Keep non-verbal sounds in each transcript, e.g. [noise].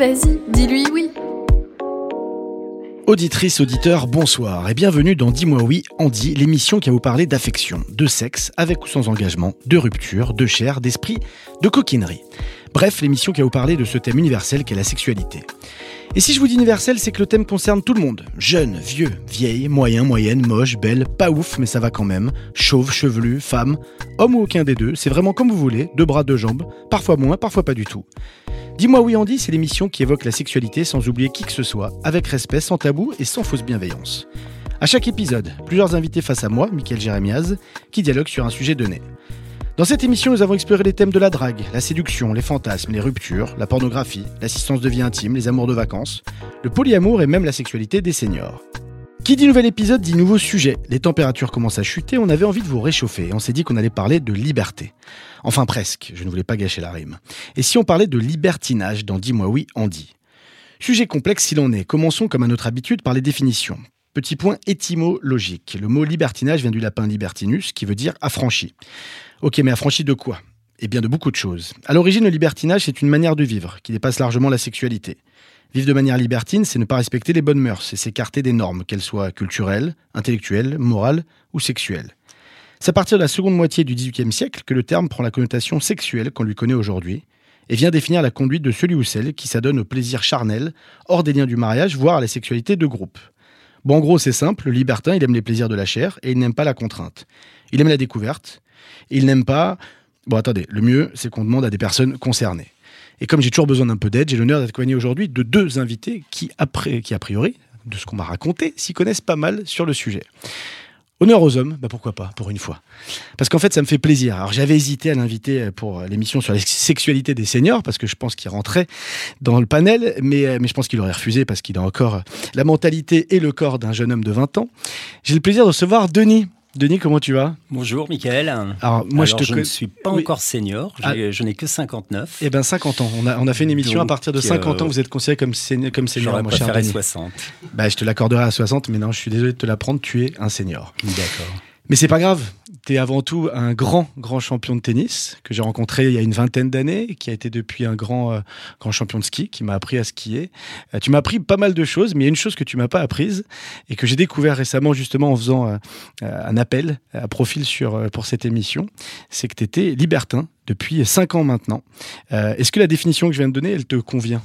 Vas-y, dis-lui oui. Auditrice, auditeur, bonsoir et bienvenue dans Dis-moi oui, Andy, l'émission qui va vous parler d'affection, de sexe, avec ou sans engagement, de rupture, de chair, d'esprit, de coquinerie. Bref, l'émission qui va vous parler de ce thème universel qu'est la sexualité. Et si je vous dis universel, c'est que le thème concerne tout le monde. Jeune, vieux, vieille, moyen, moyenne, moche, belle, pas ouf, mais ça va quand même. Chauve, chevelu, femme, homme ou aucun des deux, c'est vraiment comme vous voulez, deux bras, deux jambes, parfois moins, parfois pas du tout. Dis-moi oui Andy, c'est l'émission qui évoque la sexualité sans oublier qui que ce soit, avec respect, sans tabou et sans fausse bienveillance. À chaque épisode, plusieurs invités face à moi, Michael Jérémiaz, qui dialoguent sur un sujet donné. Dans cette émission, nous avons exploré les thèmes de la drague, la séduction, les fantasmes, les ruptures, la pornographie, l'assistance de vie intime, les amours de vacances, le polyamour et même la sexualité des seniors. Qui dit nouvel épisode dit nouveau sujet. Les températures commencent à chuter, on avait envie de vous réchauffer et on s'est dit qu'on allait parler de liberté. Enfin presque, je ne voulais pas gâcher la rime. Et si on parlait de libertinage dans Dis-moi oui, Andy Sujet complexe s'il en est, commençons comme à notre habitude par les définitions. Petit point étymologique. Le mot libertinage vient du lapin libertinus qui veut dire affranchi. Ok, mais affranchi de quoi? Eh bien de beaucoup de choses. À l'origine, le libertinage, c'est une manière de vivre qui dépasse largement la sexualité. Vivre de manière libertine, c'est ne pas respecter les bonnes mœurs et s'écarter des normes, qu'elles soient culturelles, intellectuelles, morales ou sexuelles. C'est à partir de la seconde moitié du XVIIIe siècle que le terme prend la connotation sexuelle qu'on lui connaît aujourd'hui et vient définir la conduite de celui ou celle qui s'adonne au plaisir charnel, hors des liens du mariage, voire à la sexualité de groupe. Bon, en gros, c'est simple, le libertin, il aime les plaisirs de la chair et il n'aime pas la contrainte. Il aime la découverte, et il n'aime pas... Bon, attendez, le mieux, c'est qu'on demande à des personnes concernées. Et comme j'ai toujours besoin d'un peu d'aide, j'ai l'honneur d'être accompagné aujourd'hui de deux invités qui, après, qui, a priori, de ce qu'on m'a raconté, s'y connaissent pas mal sur le sujet. Honneur aux hommes, bah pourquoi pas, pour une fois. Parce qu'en fait, ça me fait plaisir. Alors, j'avais hésité à l'inviter pour l'émission sur la sexualité des seniors, parce que je pense qu'il rentrait dans le panel, mais, mais je pense qu'il aurait refusé parce qu'il a encore la mentalité et le corps d'un jeune homme de 20 ans. J'ai le plaisir de recevoir Denis. Denis, comment tu vas? Bonjour, Michael. Alors, moi, je, te je ne suis pas oui. encore senior, ah. je n'ai que 59. Eh bien, 50 ans. On a, on a fait une émission Donc, à partir de 50 euh, ans, vous êtes considéré comme, senior, comme senior. Mon cher Denis. 60. Bah, je te l'accorderai à 60, mais non, je suis désolé de te l'apprendre, tu es un senior. D'accord. Mais c'est pas grave. Tu es avant tout un grand, grand champion de tennis que j'ai rencontré il y a une vingtaine d'années, qui a été depuis un grand, euh, grand champion de ski, qui m'a appris à skier. Euh, tu m'as appris pas mal de choses, mais il y a une chose que tu m'as pas apprise et que j'ai découvert récemment justement en faisant euh, un appel à profil sur, pour cette émission, c'est que tu étais libertin depuis 5 ans maintenant. Est-ce que la définition que je viens de donner, elle te convient?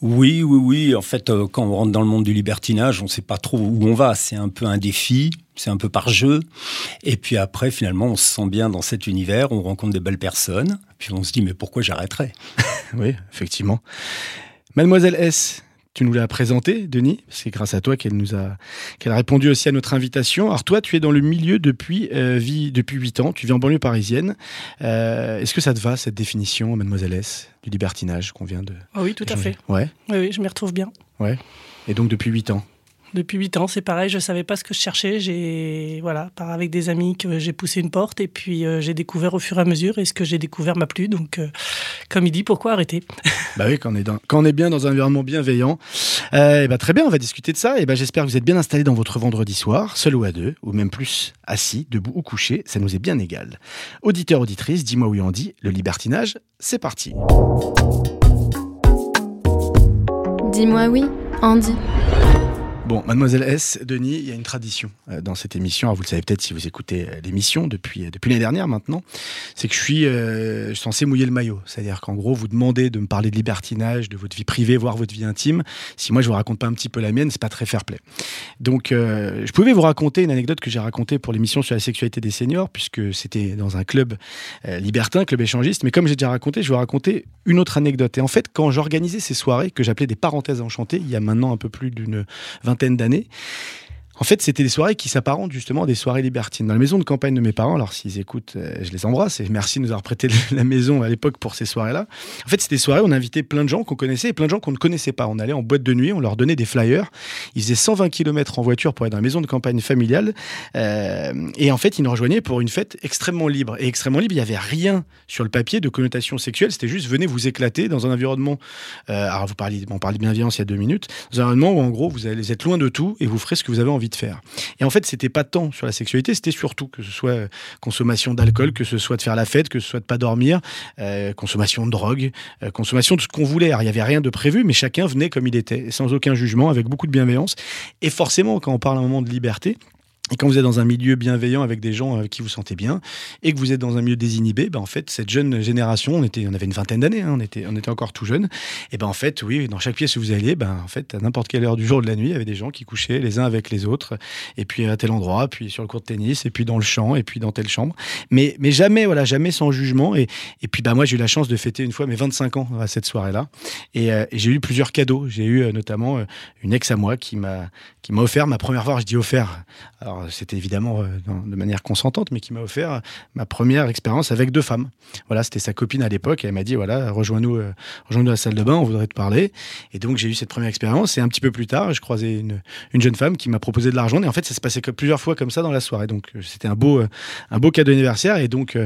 Oui, oui, oui. En fait, euh, quand on rentre dans le monde du libertinage, on ne sait pas trop où on va. C'est un peu un défi, c'est un peu par jeu. Et puis après, finalement, on se sent bien dans cet univers, on rencontre des belles personnes. Puis on se dit, mais pourquoi j'arrêterais? [laughs] Oui, effectivement. Mademoiselle S, tu nous l'as présentée, Denis. C'est grâce à toi qu'elle nous a, qu'elle a répondu aussi à notre invitation. Alors toi, tu es dans le milieu depuis euh, vie, depuis 8 ans. Tu vis en banlieue parisienne. Euh, Est-ce que ça te va cette définition, Mademoiselle S, du libertinage qu'on vient de Ah oui, tout à fait. Ouais, Oui, oui, je m'y retrouve bien. ouais. Et donc depuis 8 ans. Depuis 8 ans, c'est pareil, je savais pas ce que je cherchais. J'ai, voilà, par avec des amis que j'ai poussé une porte et puis euh, j'ai découvert au fur et à mesure et ce que j'ai découvert m'a plu. Donc, euh, comme il dit, pourquoi arrêter? Bah oui, quand on est, dans- quand on est bien dans un environnement bienveillant. Euh, et bah très bien, on va discuter de ça. Et bah j'espère que vous êtes bien installés dans votre vendredi soir, seul ou à deux, ou même plus, assis, debout ou couché. Ça nous est bien égal. Auditeur, auditrice, dis-moi oui on dit, le libertinage, c'est parti. Dis-moi oui, Andy. Bon, mademoiselle S, Denis, il y a une tradition euh, dans cette émission. Alors, vous le savez peut-être si vous écoutez euh, l'émission depuis, euh, depuis l'année dernière maintenant. C'est que je suis, censé mouiller le maillot. C'est-à-dire qu'en gros, vous demandez de me parler de libertinage, de votre vie privée, voire votre vie intime. Si moi, je vous raconte pas un petit peu la mienne, c'est pas très fair-play. Donc, je pouvais vous raconter une anecdote que j'ai racontée pour l'émission sur la sexualité des seniors, puisque c'était dans un club libertin, club échangiste. Mais comme j'ai déjà raconté, je vais vous raconter une autre anecdote. Et en fait, quand j'organisais ces soirées que j'appelais des parenthèses enchantées, il y a maintenant un peu plus d'une vingtaine d'années, En fait, c'était des soirées qui s'apparentent justement à des soirées libertines. Dans la maison de campagne de mes parents, alors s'ils écoutent, euh, je les embrasse et merci de nous avoir prêté [laughs] la maison à l'époque pour ces soirées-là. En fait, c'était des soirées où on invitait plein de gens qu'on connaissait et plein de gens qu'on ne connaissait pas. On allait en boîte de nuit, on leur donnait des flyers. Ils faisaient 120 km en voiture pour être dans la maison de campagne familiale. Euh, et en fait, ils nous rejoignaient pour une fête extrêmement libre. Et extrêmement libre, il n'y avait rien sur le papier de connotation sexuelle. C'était juste venez vous éclater dans un environnement. Euh, alors, vous parliez, on parlait de bienveillance il y a deux minutes. Dans un environnement où en gros, vous allez être loin de tout et vous ferez ce que vous avez envie de faire. Et en fait, c'était pas tant sur la sexualité, c'était surtout que ce soit euh, consommation d'alcool, que ce soit de faire la fête, que ce soit de pas dormir, euh, consommation de drogue, euh, consommation de ce qu'on voulait. Alors, il y avait rien de prévu, mais chacun venait comme il était, sans aucun jugement, avec beaucoup de bienveillance. Et forcément, quand on parle à un moment de liberté, et quand vous êtes dans un milieu bienveillant avec des gens avec qui vous sentez bien, et que vous êtes dans un milieu désinhibé, ben en fait, cette jeune génération, on, était, on avait une vingtaine d'années, hein, on, était, on était encore tout jeune, et ben en fait, oui, dans chaque pièce où vous alliez, ben en fait, à n'importe quelle heure du jour ou de la nuit, il y avait des gens qui couchaient les uns avec les autres, et puis à tel endroit, puis sur le court de tennis, et puis dans le champ, et puis dans telle chambre. Mais, mais jamais, voilà, jamais sans jugement. Et, et puis, ben moi, j'ai eu la chance de fêter une fois mes 25 ans à cette soirée-là. Et, euh, et j'ai eu plusieurs cadeaux. J'ai eu euh, notamment euh, une ex à moi qui m'a qui m'a offert ma première fois. Je dis offert. C'était évidemment euh, de manière consentante, mais qui m'a offert euh, ma première expérience avec deux femmes. Voilà, c'était sa copine à l'époque. et Elle m'a dit voilà, rejoins-nous, euh, rejoins-nous à la salle de bain, on voudrait te parler. Et donc, j'ai eu cette première expérience. Et un petit peu plus tard, je croisais une, une jeune femme qui m'a proposé de l'argent. Et en fait, ça se passait plusieurs fois comme ça dans la soirée. Donc, c'était un beau, cadeau d'anniversaire. Et donc,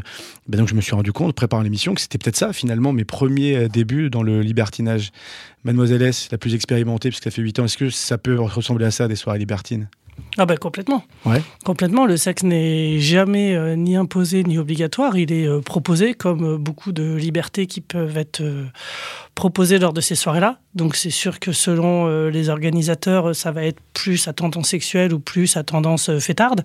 ben donc, je me suis rendu compte, préparant l'émission, que c'était peut-être ça, finalement, mes premiers débuts dans le libertinage. Mademoiselle S, la plus expérimentée, puisqu'elle fait 8 ans, est-ce que ça peut ressembler à ça, des soirées libertines? Ah bah complètement. Ouais. Complètement. Le sexe n'est jamais euh, ni imposé ni obligatoire. Il est euh, proposé comme euh, beaucoup de libertés qui peuvent être proposées lors de ces soirées-là. Donc c'est sûr que selon euh, les organisateurs, ça va être plus à tendance sexuelle ou plus à tendance euh, fêtarde.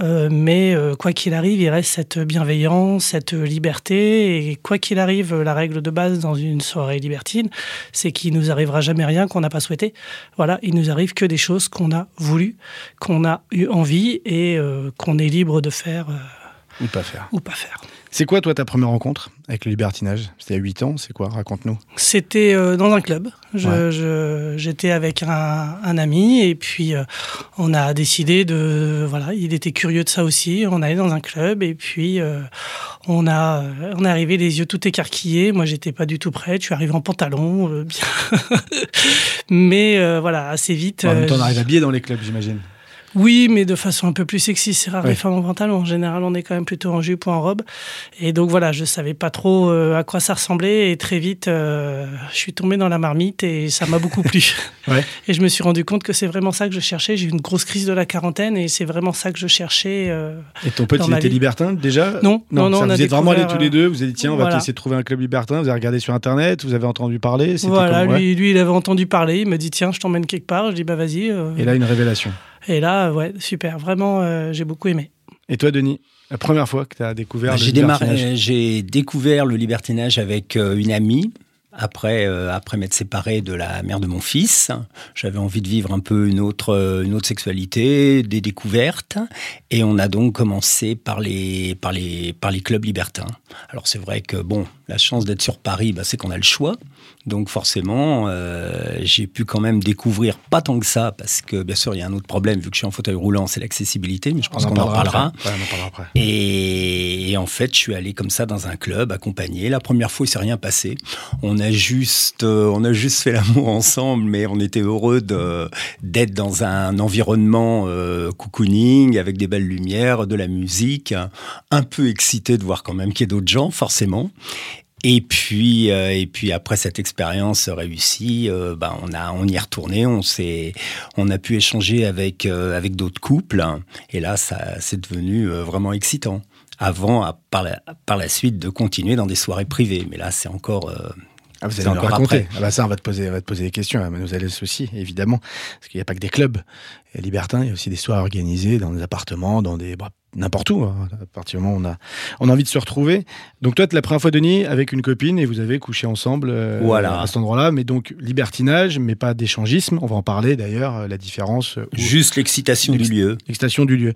Euh, mais euh, quoi qu'il arrive, il reste cette bienveillance, cette liberté. Et quoi qu'il arrive, la règle de base dans une soirée libertine, c'est qu'il nous arrivera jamais rien qu'on n'a pas souhaité. Voilà, il nous arrive que des choses qu'on a voulu, qu'on a eu envie et qu'on est libre de faire Ou pas faire ou pas faire. C'est quoi, toi, ta première rencontre avec le libertinage? C'était à 8 ans, c'est quoi? Raconte-nous. C'était euh, dans un club. Ouais. J'étais avec un, un ami et puis euh, on a décidé de voilà, il était curieux de ça aussi. On allait dans un club et puis euh, on a on est arrivé les yeux tout écarquillés. Moi j'étais pas du tout prête. Je suis arrivé en pantalon, bien. [laughs] mais voilà assez vite. en même temps, on arrive habillé dans les clubs, j'imagine. Oui, mais de façon un peu plus sexy. C'est rare Ouais. les femmes en pantalon. En général, on est quand même plutôt en jupe ou en robe. Et donc voilà, je savais pas trop euh, à quoi ça ressemblait. Et très vite, euh, je suis tombée dans la marmite et ça m'a beaucoup plu. [laughs] Ouais. Et je me suis rendu compte que c'est vraiment ça que je cherchais. J'ai eu une grosse crise de la quarantaine et c'est vraiment ça que je cherchais. euh, Et ton pote, il était vie. libertin déjà? Non, non, non, ça, on a vous êtes vraiment allés tous les deux, vous avez dit tiens, on va essayer de trouver un club libertin, vous avez regardé sur internet, vous avez entendu parler, Voilà, ouais. lui, lui, il avait entendu parler. Il me dit tiens, je t'emmène quelque part. Je dis bah vas-y. Et là, une révélation. Et là, ouais, super. Vraiment, euh, j'ai beaucoup aimé. Et toi, Denis, la première fois que tu as découvert Bah, le J'ai libertinage? démarré, j'ai découvert le libertinage avec euh, une amie. Après, euh, après m'être séparé de la mère de mon fils, j'avais envie de vivre un peu une autre, euh, une autre sexualité, des découvertes, et on a donc commencé par les, par les, par les clubs libertins. Alors c'est vrai que bon, la chance d'être sur Paris, bah, c'est qu'on a le choix. Donc forcément, euh, j'ai pu quand même découvrir pas tant que ça, parce que bien sûr il y a un autre problème vu que je suis en fauteuil roulant, c'est l'accessibilité, mais je pense qu'on en parlera. après. Ouais, on en parlera après. Et, et en fait, je suis allé comme ça dans un club, accompagné. La première fois, il s'est rien passé. On a juste, euh, on a juste fait l'amour ensemble, mais on était heureux d'être dans un environnement euh, cocooning avec des belles lumières, de la musique, un peu excité de voir quand même qu'il y a d'autres gens, forcément. Et puis, euh, et puis après cette expérience réussie, euh, bah, on a, on y est retourné, on s'est, on a pu échanger avec avec avec d'autres couples, et là, ça, c'est devenu euh, vraiment excitant. Avant, à- par la, par la suite, de continuer dans des soirées privées, mais là, c'est encore. euh, Ah, vous allez encore raconter. après. Ah bah ça, on va te poser, on va te poser des questions. Mademoiselle S aussi, évidemment. Parce qu'il n'y a pas que des clubs euh, libertins, il y a aussi des soirées organisées dans des appartements, dans des. bah, N'importe où. hein. À partir du moment où on a, on a envie de se retrouver. Donc, toi, tu la première fois, Denis, avec une copine et vous avez couché ensemble euh, Voilà. à cet endroit-là. Mais donc, libertinage, mais pas d'échangisme. On va en parler d'ailleurs, euh, la différence. euh, où- juste l'excitation du lieu. L'excitation du lieu.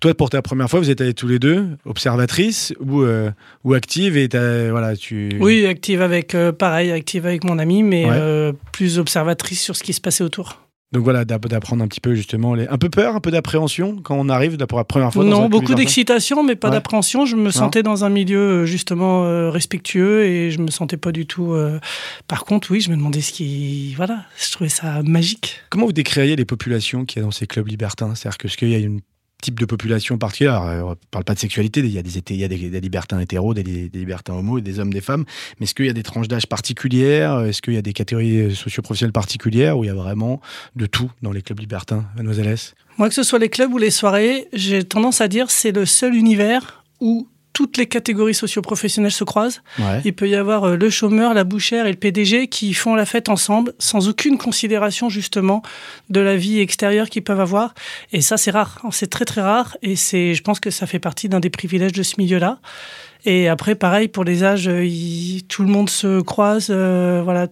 Toi, pour ta première fois, vous êtes allés tous les deux, observatrice ou, euh, ou active, et t'as- voilà, tu. Oui, active avec, euh, pareil, active avec mon ami, mais Ouais. euh, plus observatrice sur ce qui se passait autour. Donc voilà, d'app- d'apprendre un petit peu justement, les... un peu peur, un peu d'appréhension quand on arrive pour la première fois. Non, beaucoup d'excitation, mais pas Ouais. d'appréhension. Je me sentais dans un milieu euh, justement euh, respectueux et je me sentais pas du tout. euh, Par contre, oui, je me demandais ce qui. Voilà, je trouvais ça magique. Comment vous décririez les populations qu'il y a dans ces clubs libertins? C'est-à-dire que ce qu'il y a une type de population particulière. Euh, On ne parle pas de sexualité, il y a des, il y a des, libertins hétéros, des, des libertins homos, des hommes, des femmes. Mais est-ce qu'il y a des tranches d'âge particulières? Est-ce qu'il y a des catégories socio-professionnelles particulières où il y a vraiment de tout dans les clubs libertins, Mademoiselle S? Moi, que ce soit les clubs ou les soirées, j'ai tendance à dire c'est le seul univers où toutes les catégories socio-professionnelles se croisent. Ouais. Il peut y avoir euh, le chômeur, la bouchère et le PDG qui font la fête ensemble sans aucune considération justement de la vie extérieure qu'ils peuvent avoir. Et ça, c'est rare. C'est très très rare. Et c'est, je pense que ça fait partie d'un des privilèges de ce milieu-là. Et après, pareil pour les âges, euh, il- tout le monde se croise. euh, voilà.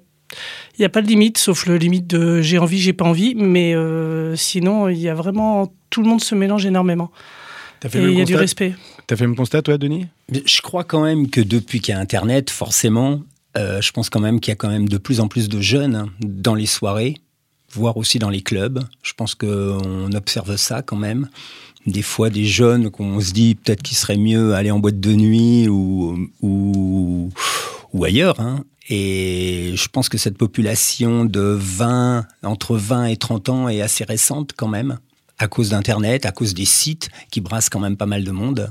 Il n'y a pas de limite, sauf le limite de j'ai envie, j'ai pas envie. Mais euh, sinon, il y a vraiment tout le monde se mélange énormément. Et il y a du respect. T'as fait le constat, toi, Denis? Je crois quand même que depuis qu'il y a Internet, forcément, euh, je pense quand même qu'il y a quand même de plus en plus de jeunes hein, dans les soirées, voire aussi dans les clubs. Je pense qu'on observe ça quand même. Des fois, des jeunes qu'on se dit peut-être qu'il serait mieux aller en boîte de nuit ou, ou, ou ailleurs. hein. Et je pense que cette population de 20, entre 20 et 30 ans est assez récente quand même, à cause d'Internet, à cause des sites qui brassent quand même pas mal de monde.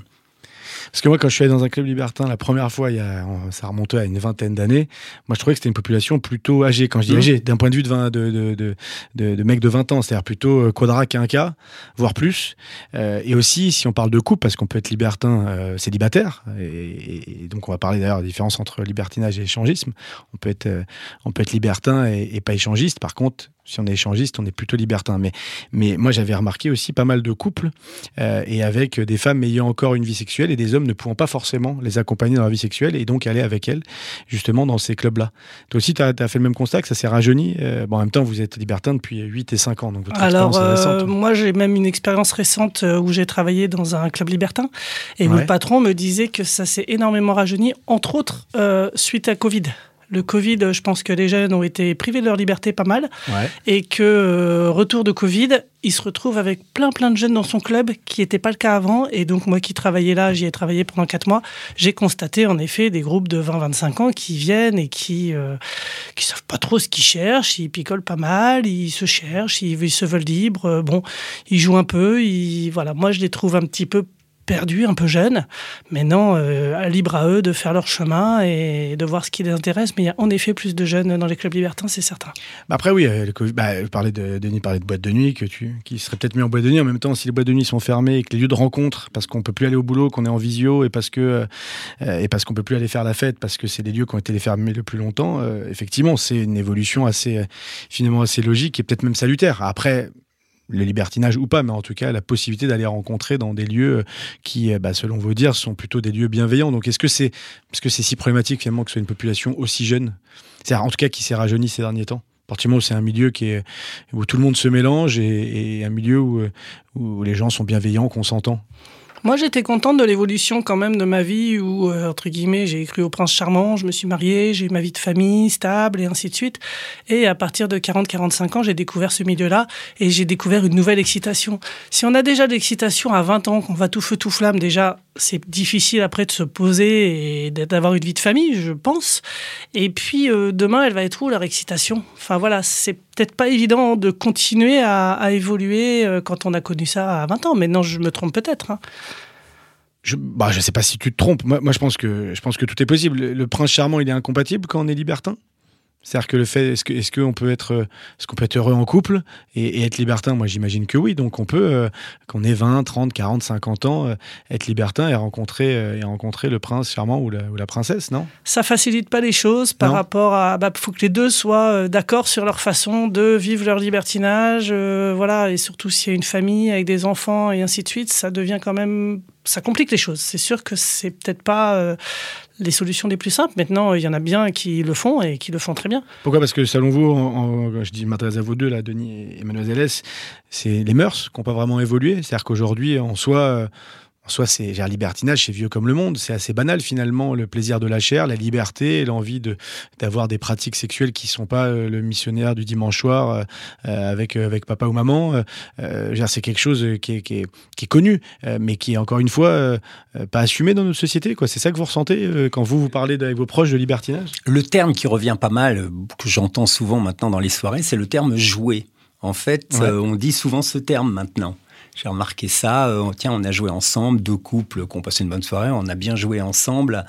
Parce que moi, quand je suis allé dans un club libertin la première fois, il y a, ça remontait à une vingtaine d'années, moi je trouvais que c'était une population plutôt âgée. Quand je dis Mhm. âgée, d'un point de vue de, 20 de, de, de, de, mecs de 20 ans, c'est-à-dire plutôt euh, quadra quinca, voire plus. Euh, et aussi, si on parle de couple, parce qu'on peut être libertin euh, célibataire, et, et donc on va parler d'ailleurs de la différence entre libertinage et échangisme. On peut être, euh, on peut être libertin et, et pas échangiste. Par contre, si on est échangiste, on est plutôt libertin. Mais, mais moi, j'avais remarqué aussi pas mal de couples euh, et avec des femmes ayant encore une vie sexuelle et des hommes ne pouvant pas forcément les accompagner dans leur vie sexuelle et donc aller avec elles justement dans ces clubs-là. Toi aussi, tu as, fait le même constat que ça s'est rajeuni. Euh, bon, en même temps, vous êtes libertin depuis 8 et 5 ans, donc votre Alors, est euh, récente. moi, j'ai même une expérience récente où j'ai travaillé dans un club libertin et Ouais. le patron me disait que ça s'est énormément rajeuni, entre autres suite à Covid. Le Covid, je pense que les jeunes ont été privés de leur liberté pas mal. Ouais. et que euh, retour de Covid, il se retrouve avec plein plein de jeunes dans son club qui n'était pas le cas avant. Et donc moi qui travaillais là, j'y ai travaillé pendant quatre mois, j'ai constaté en effet des groupes de 20-25 ans qui viennent et qui euh, qui savent pas trop ce qu'ils cherchent, ils picolent pas mal, ils se cherchent, ils, ils se veulent libres, bon, ils jouent un peu, ils, voilà, moi je les trouve un petit peu perdus, un peu jeunes, mais non, euh, libre à eux de faire leur chemin et de voir ce qui les intéresse, mais il y a en effet plus de jeunes dans les clubs libertins, c'est certain. Bah après, oui, euh, bah, de, Denis parlait de boîte de nuit, que tu, qui serait peut-être mieux en boîte de nuit. En même temps, si les boîtes de nuit sont fermées et que les lieux de rencontre, parce qu'on peut plus aller au boulot, qu'on est en visio et parce que euh, qu'on peut plus aller faire la fête, parce que c'est des lieux qui ont été fermés le plus longtemps, euh, effectivement, c'est une évolution assez euh, finalement assez logique et peut-être même salutaire. Après. Le libertinage ou pas, mais en tout cas la possibilité d'aller rencontrer dans des lieux euh, qui, euh, bah, selon vos dires, sont plutôt des lieux bienveillants. Donc, est-ce que c'est, est-ce que c'est si problématique finalement que ce soit une population aussi jeune, c'est en tout cas qui s'est rajeunie ces derniers temps? Où c'est un milieu est, où tout le monde se mélange et, et un milieu où, euh, où les gens sont bienveillants, qu'on s'entend. Moi, j'étais contente de l'évolution quand même de ma vie où, euh, entre guillemets, j'ai cru au prince charmant, je me suis mariée, j'ai eu ma vie de famille stable et ainsi de suite. Et à partir de 40-45 ans, j'ai découvert ce milieu-là et j'ai découvert une nouvelle excitation. Si on a déjà de l'excitation à 20 ans, qu'on va tout feu tout flamme, déjà, c'est difficile après de se poser et d'avoir une vie de famille, je pense. Et puis, euh, demain, elle va être où leur excitation? Enfin voilà, c'est peut-être pas évident de continuer à, évoluer euh, quand on a connu ça à 20 ans. Mais non, je me trompe peut-être. hein. Je, bah, je sais pas si tu te trompes. Moi, moi, je pense que je pense que tout est possible. Le, le prince charmant, il est incompatible quand on est libertin? C'est-à-dire que le fait, est-ce que, qu'on peut être, est-ce qu'on peut être heureux en couple et, et être libertin? Moi, j'imagine que oui. Donc, on peut, euh, qu'on ait 20, 30, 40, 50 ans, euh, être libertin et rencontrer, euh, et rencontrer le prince charmant ou la, ou la princesse, non? Ça facilite pas les choses par Non. rapport à bah faut que les deux soient euh, d'accord sur leur façon de vivre leur libertinage voilà et surtout s'il y a une famille avec des enfants et ainsi de suite ça devient quand même ça complique les choses c'est sûr que c'est peut-être pas euh, les solutions les plus simples. Maintenant il y en a bien qui le font et qui le font très bien. Pourquoi? Parce que selon vous, je dis m'adresse à vous deux, là, Denis et Mademoiselle S, c'est les mœurs qui n'ont pas vraiment évolué. C'est-à-dire qu'aujourd'hui, en soi, euh, en soi, c'est genre, libertinage, c'est vieux comme le monde. C'est assez banal finalement, le plaisir de la chair, la liberté, l'envie de d'avoir des pratiques sexuelles qui sont pas euh, le missionnaire du dimanche soir euh, euh, avec avec papa ou maman. C'est quelque chose qui est, qui est, qui est connu, mais qui est encore une fois pas assumé dans notre société. Quoi, c'est ça que vous ressentez quand vous vous parlez avec vos proches de libertinage? Le terme qui revient pas mal, que j'entends souvent maintenant dans les soirées, c'est le terme jouer. En fait, Ouais. on dit souvent ce terme maintenant. J'ai remarqué ça. euh, tiens, on a joué ensemble, deux couples qui ont passé une bonne soirée, on a bien joué ensemble.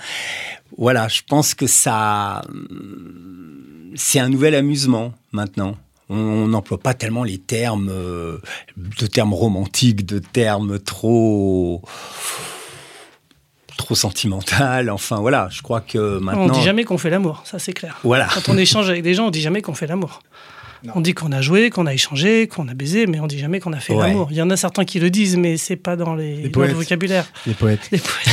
Voilà, je pense que ça, hum, c'est un nouvel amusement maintenant. On- On n'emploie pas tellement les termes, euh, de termes romantiques, de termes trop trop sentimental. Enfin voilà, je crois que maintenant. On dit jamais qu'on fait l'amour, ça c'est clair. Voilà. Quand on échange avec des gens, on dit jamais qu'on fait l'amour. On dit qu'on a joué, qu'on a échangé, qu'on a baisé, mais on dit jamais qu'on a fait Ouais. l'amour. Il y en a certains qui le disent, mais c'est pas dans, les, Les dans le poètes. vocabulaire. Les poètes. Les poètes.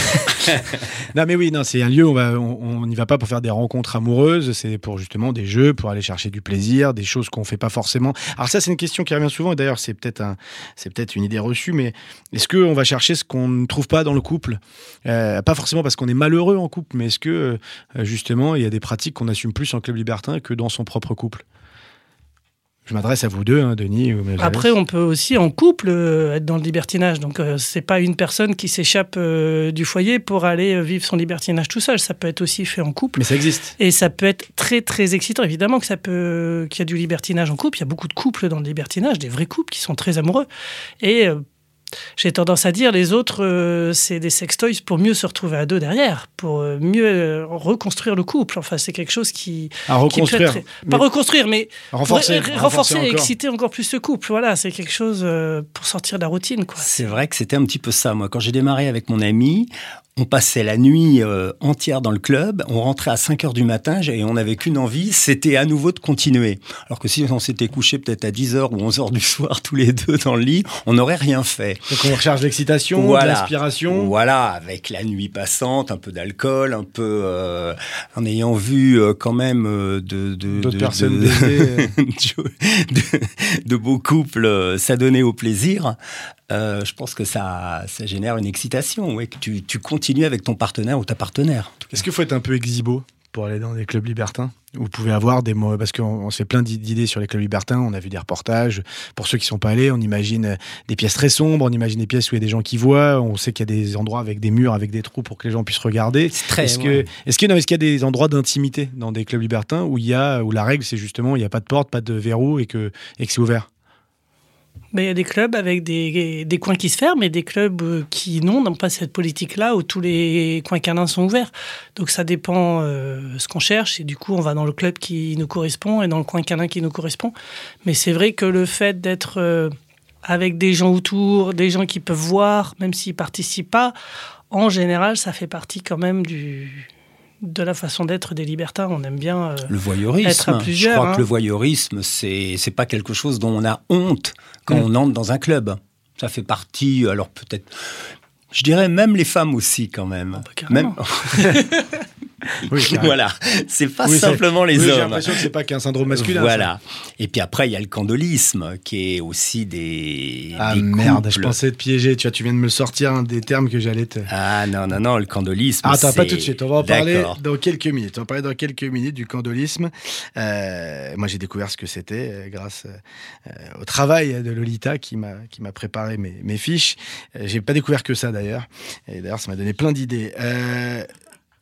[laughs] [laughs] Non mais oui, non, c'est un lieu où on n'y va pas pour faire des rencontres amoureuses, c'est pour justement des jeux, pour aller chercher du plaisir, des choses qu'on fait pas forcément. Alors ça, c'est une question qui revient souvent. Et d'ailleurs, c'est peut-être un, c'est peut-être une idée reçue, mais est-ce que on va chercher ce qu'on ne trouve pas dans le couple? Euh, Pas forcément parce qu'on est malheureux en couple, mais est-ce que euh, justement il y a des pratiques qu'on assume plus en club libertin que dans son propre couple? Je m'adresse à vous deux, hein, Denis. Après, on peut aussi en couple euh, être dans le libertinage. Donc, euh, c'est pas une personne qui s'échappe euh, du foyer pour aller euh, vivre son libertinage tout seul. Ça peut être aussi fait en couple. mais ça existe. Et ça peut être très très excitant. Évidemment que ça peut, qu'il y a du libertinage en couple. Il y a beaucoup de couples dans le libertinage, des vrais couples qui sont très amoureux. Et j'ai tendance à dire, les autres, euh, c'est des sextoys pour mieux se retrouver à deux derrière, pour euh, mieux euh, reconstruire le couple. Enfin, c'est quelque chose qui, À qui peut reconstruire. être pas reconstruire, mais renforcer, Re- re- renforcer, et exciter encore plus ce couple. Voilà, c'est quelque chose euh, pour sortir de la routine. Quoi. C'est vrai que c'était un petit peu ça. Moi, quand j'ai démarré avec mon ami, on passait la nuit euh, entière dans le club, on rentrait à 5 heures du matin et on n'avait qu'une envie, c'était à nouveau de continuer. Alors que si on s'était couché peut-être à 10 heures ou 11 heures du soir tous les deux dans le lit, on n'aurait rien fait. Donc on recherche l'excitation, Voilà. l'inspiration. Voilà, avec la nuit passante, un peu d'alcool, un peu euh, en ayant vu euh, quand même euh, de de- D'autres de- personnes [laughs] de, baiser. de, de beaux couples s'adonner au plaisir. euh, je pense que ça, ça génère une excitation, ouais, que tu, tu continues avec ton partenaire ou ta partenaire. Est-ce qu'il faut être un peu exibo? Pour aller dans des clubs libertins Vous pouvez avoir des mots, parce qu'on on se fait plein d'idées sur les clubs libertins, on a vu des reportages. Pour ceux qui sont pas allés, on imagine euh, des pièces très sombres, on imagine des pièces où il y a des gens qui voient, on sait qu'il y a des endroits avec des murs, avec des trous pour que les gens puissent regarder. C'est très. Est-ce ouais. que, est-ce que, non, est-ce qu'il y a des endroits d'intimité dans des clubs libertins où il y a, où la règle c'est justement il n'y a pas de porte, pas de verrou et que, et que c'est ouvert? Mais il y a des clubs avec des, des coins qui se ferment et des clubs euh, qui non, n'ont pas cette politique-là où tous les coins canins sont ouverts. Donc ça dépend euh, ce qu'on cherche et du coup on va dans le club qui nous correspond et dans le coin canin qui nous correspond. Mais c'est vrai que le fait d'être euh, avec des gens autour, des gens qui peuvent voir, même s'ils participent pas, en général ça fait partie quand même du de la façon d'être des libertins. On aime bien. euh, Le voyeurisme. Être à plusieurs, Je crois hein. que le voyeurisme, c'est c'est pas quelque chose dont on a honte quand on entre dans un club. Ça fait partie, alors peut-être, je dirais même les femmes aussi quand même. bah, carrément. même, [laughs] [laughs] Oui, carrément. [laughs] voilà, c'est pas Oui, simplement les Oui, J'ai hommes. l'impression que c'est pas qu'un syndrome masculin. ça. Voilà. Et puis après, il y a le candolisme, qui est aussi des. Ah des merde, je pensais te piéger. Tu vois, tu viens de me sortir un des termes que j'allais te. Ah non, non, non, le candolisme. Ah, attends, pas tout de suite. On va en parler dans quelques minutes. On va parler dans quelques minutes du candolisme. Euh, moi, j'ai découvert ce que c'était euh, grâce euh, au travail de Lolita qui m'a qui m'a préparé mes, mes fiches. Euh, j'ai pas découvert que ça d'ailleurs. Et d'ailleurs, ça m'a donné plein d'idées.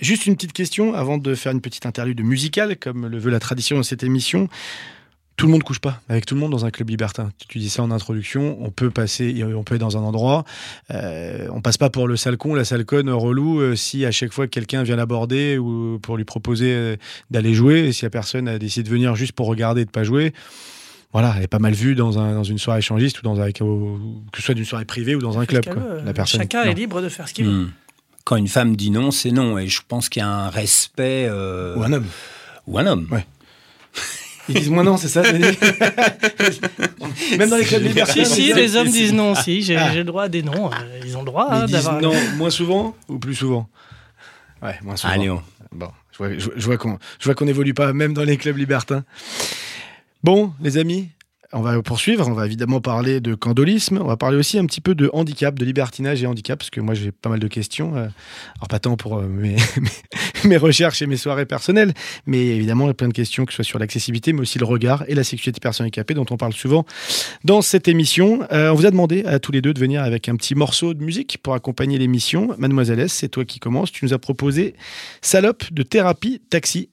Euh, Juste une petite question avant de faire une petite interlude musicale, comme le veut la tradition dans cette émission. Tout le monde couche pas avec tout le monde dans un club libertin. Tu- dis ça en introduction. On peut passer, on peut être dans un endroit. Euh, on passe pas pour le sale con, la sale conne relou. euh, si à chaque fois que quelqu'un vient l'aborder ou pour lui proposer euh, d'aller jouer, et si la personne a décidé de venir juste pour regarder et de pas jouer, voilà, elle est pas mal vue dans, un, dans une soirée échangiste ou dans un, que ce soit d'une soirée privée ou dans un club. quoi. La personne. Chacun non. est libre de faire ce qu'il veut. Hmm. Quand une femme dit non, c'est non. Et je pense qu'il y a un respect. euh, Ou un homme. ou un homme. Ouais. Ils disent moins non, c'est ça Denis [laughs] Même dans les clubs libertins. Si, si, les hommes disent non aussi. J'ai Ah. j'ai le droit à des noms. euh, Ils ont le droit hein, ils disent d'avoir. non [laughs] moins souvent ou plus souvent? Ouais, moins souvent. Allez, on- Bon, je vois, je, je vois qu'on je vois qu'on n'évolue pas même dans les clubs libertins. Bon, les amis, On va poursuivre, on va évidemment parler de candolisme, on va parler aussi un petit peu de handicap, de libertinage et handicap, parce que moi j'ai pas mal de questions. euh, Alors pas tant pour euh, mes, [laughs] recherches et mes soirées personnelles, mais évidemment il y a plein de questions, que ce soit sur l'accessibilité, mais aussi le regard et la sexualité des personnes handicapées, dont on parle souvent dans cette émission. Euh, on vous a demandé à tous les deux de venir avec un petit morceau de musique pour accompagner l'émission. Mademoiselle S, c'est toi qui commences. Tu nous as proposé Salope de thérapie taxi.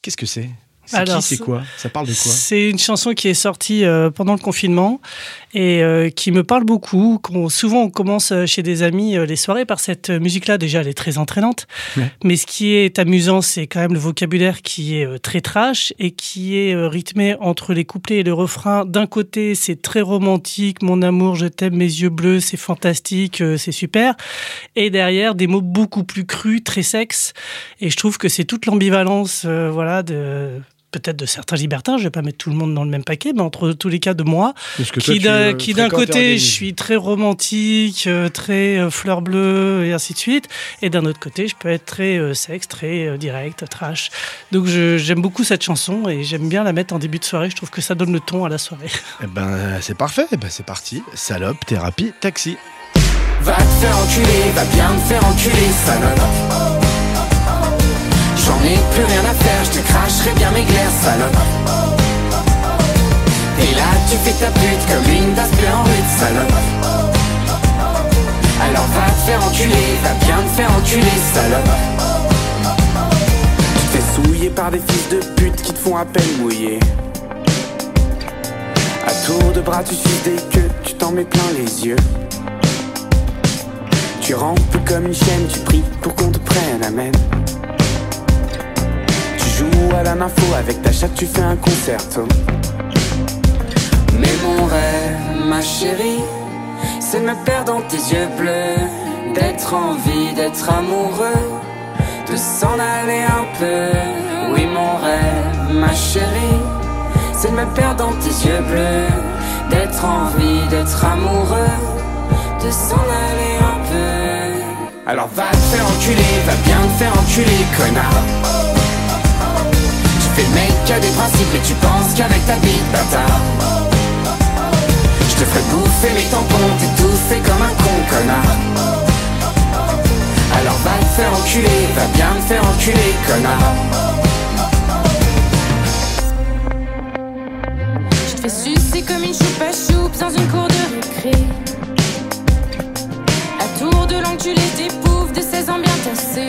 Qu'est-ce que c'est? C'est qui, c'est quoi? Ça parle de quoi? C'est une chanson qui est sortie euh, pendant le confinement et euh, qui me parle beaucoup. Souvent, on commence euh, chez des amis euh, les soirées par cette musique-là. Déjà, elle est très entraînante. Ouais. Mais ce qui est amusant, c'est quand même le vocabulaire qui est très trash et qui est rythmé entre les couplets et le refrain. D'un côté, c'est très romantique. Mon amour, je t'aime, mes yeux bleus, c'est fantastique, c'est super. Et derrière, des mots beaucoup plus crus, très sexes. Et je trouve que c'est toute l'ambivalence, voilà, de peut-être de certains libertins, je vais pas mettre tout le monde dans le même paquet, mais entre tous les cas de moi, que qui d'un euh, côté je suis très romantique, euh, très euh, fleur bleue et ainsi de suite, et d'un autre côté je peux être très euh, sexe, très direct, trash. Donc je- j'aime beaucoup cette chanson et j'aime bien la mettre en début de soirée. Je trouve que ça donne le ton à la soirée. [laughs] Eh ben, c'est parfait. Eh ben, c'est parti. Salope, thérapie, taxi. Va te faire enculer, va bien te faire enculer, salope. J'en ai plus rien à faire, je te cracherai bien mes glaires, salope. Et là tu fais ta pute comme une tasse bleue en rue, salope. Alors va te faire enculer, va bien te faire enculer, salope. Tu te fais souiller par des fils de pute qui te font à peine mouiller. À tour de bras tu suces des queues, tu t'en mets plein les yeux. Tu rampes comme une chienne, tu pries pour qu'on te prenne, amen. Avec ta chatte, tu fais un concerto. Mais mon rêve, ma chérie, c'est de me perdre dans tes yeux bleus, d'être en vie, d'être amoureux, de s'en aller un peu. Oui, mon rêve, ma chérie, c'est de me perdre dans tes yeux bleus, d'être en vie, d'être amoureux, de s'en aller un peu. Alors va te faire enculer, va bien te faire enculer, connard. Fais le mec a des principes, mais tu penses qu'avec ta bite, bâtard. Je te ferai bouffer mes tampons, t'étouffer comme un con, connard. Alors va te faire enculer, va bien te faire enculer, connard. Je te fais sucer comme une choupe à choupe dans une cour de récré. À tour de langue, tu les épouves de 16 ans bien tassés.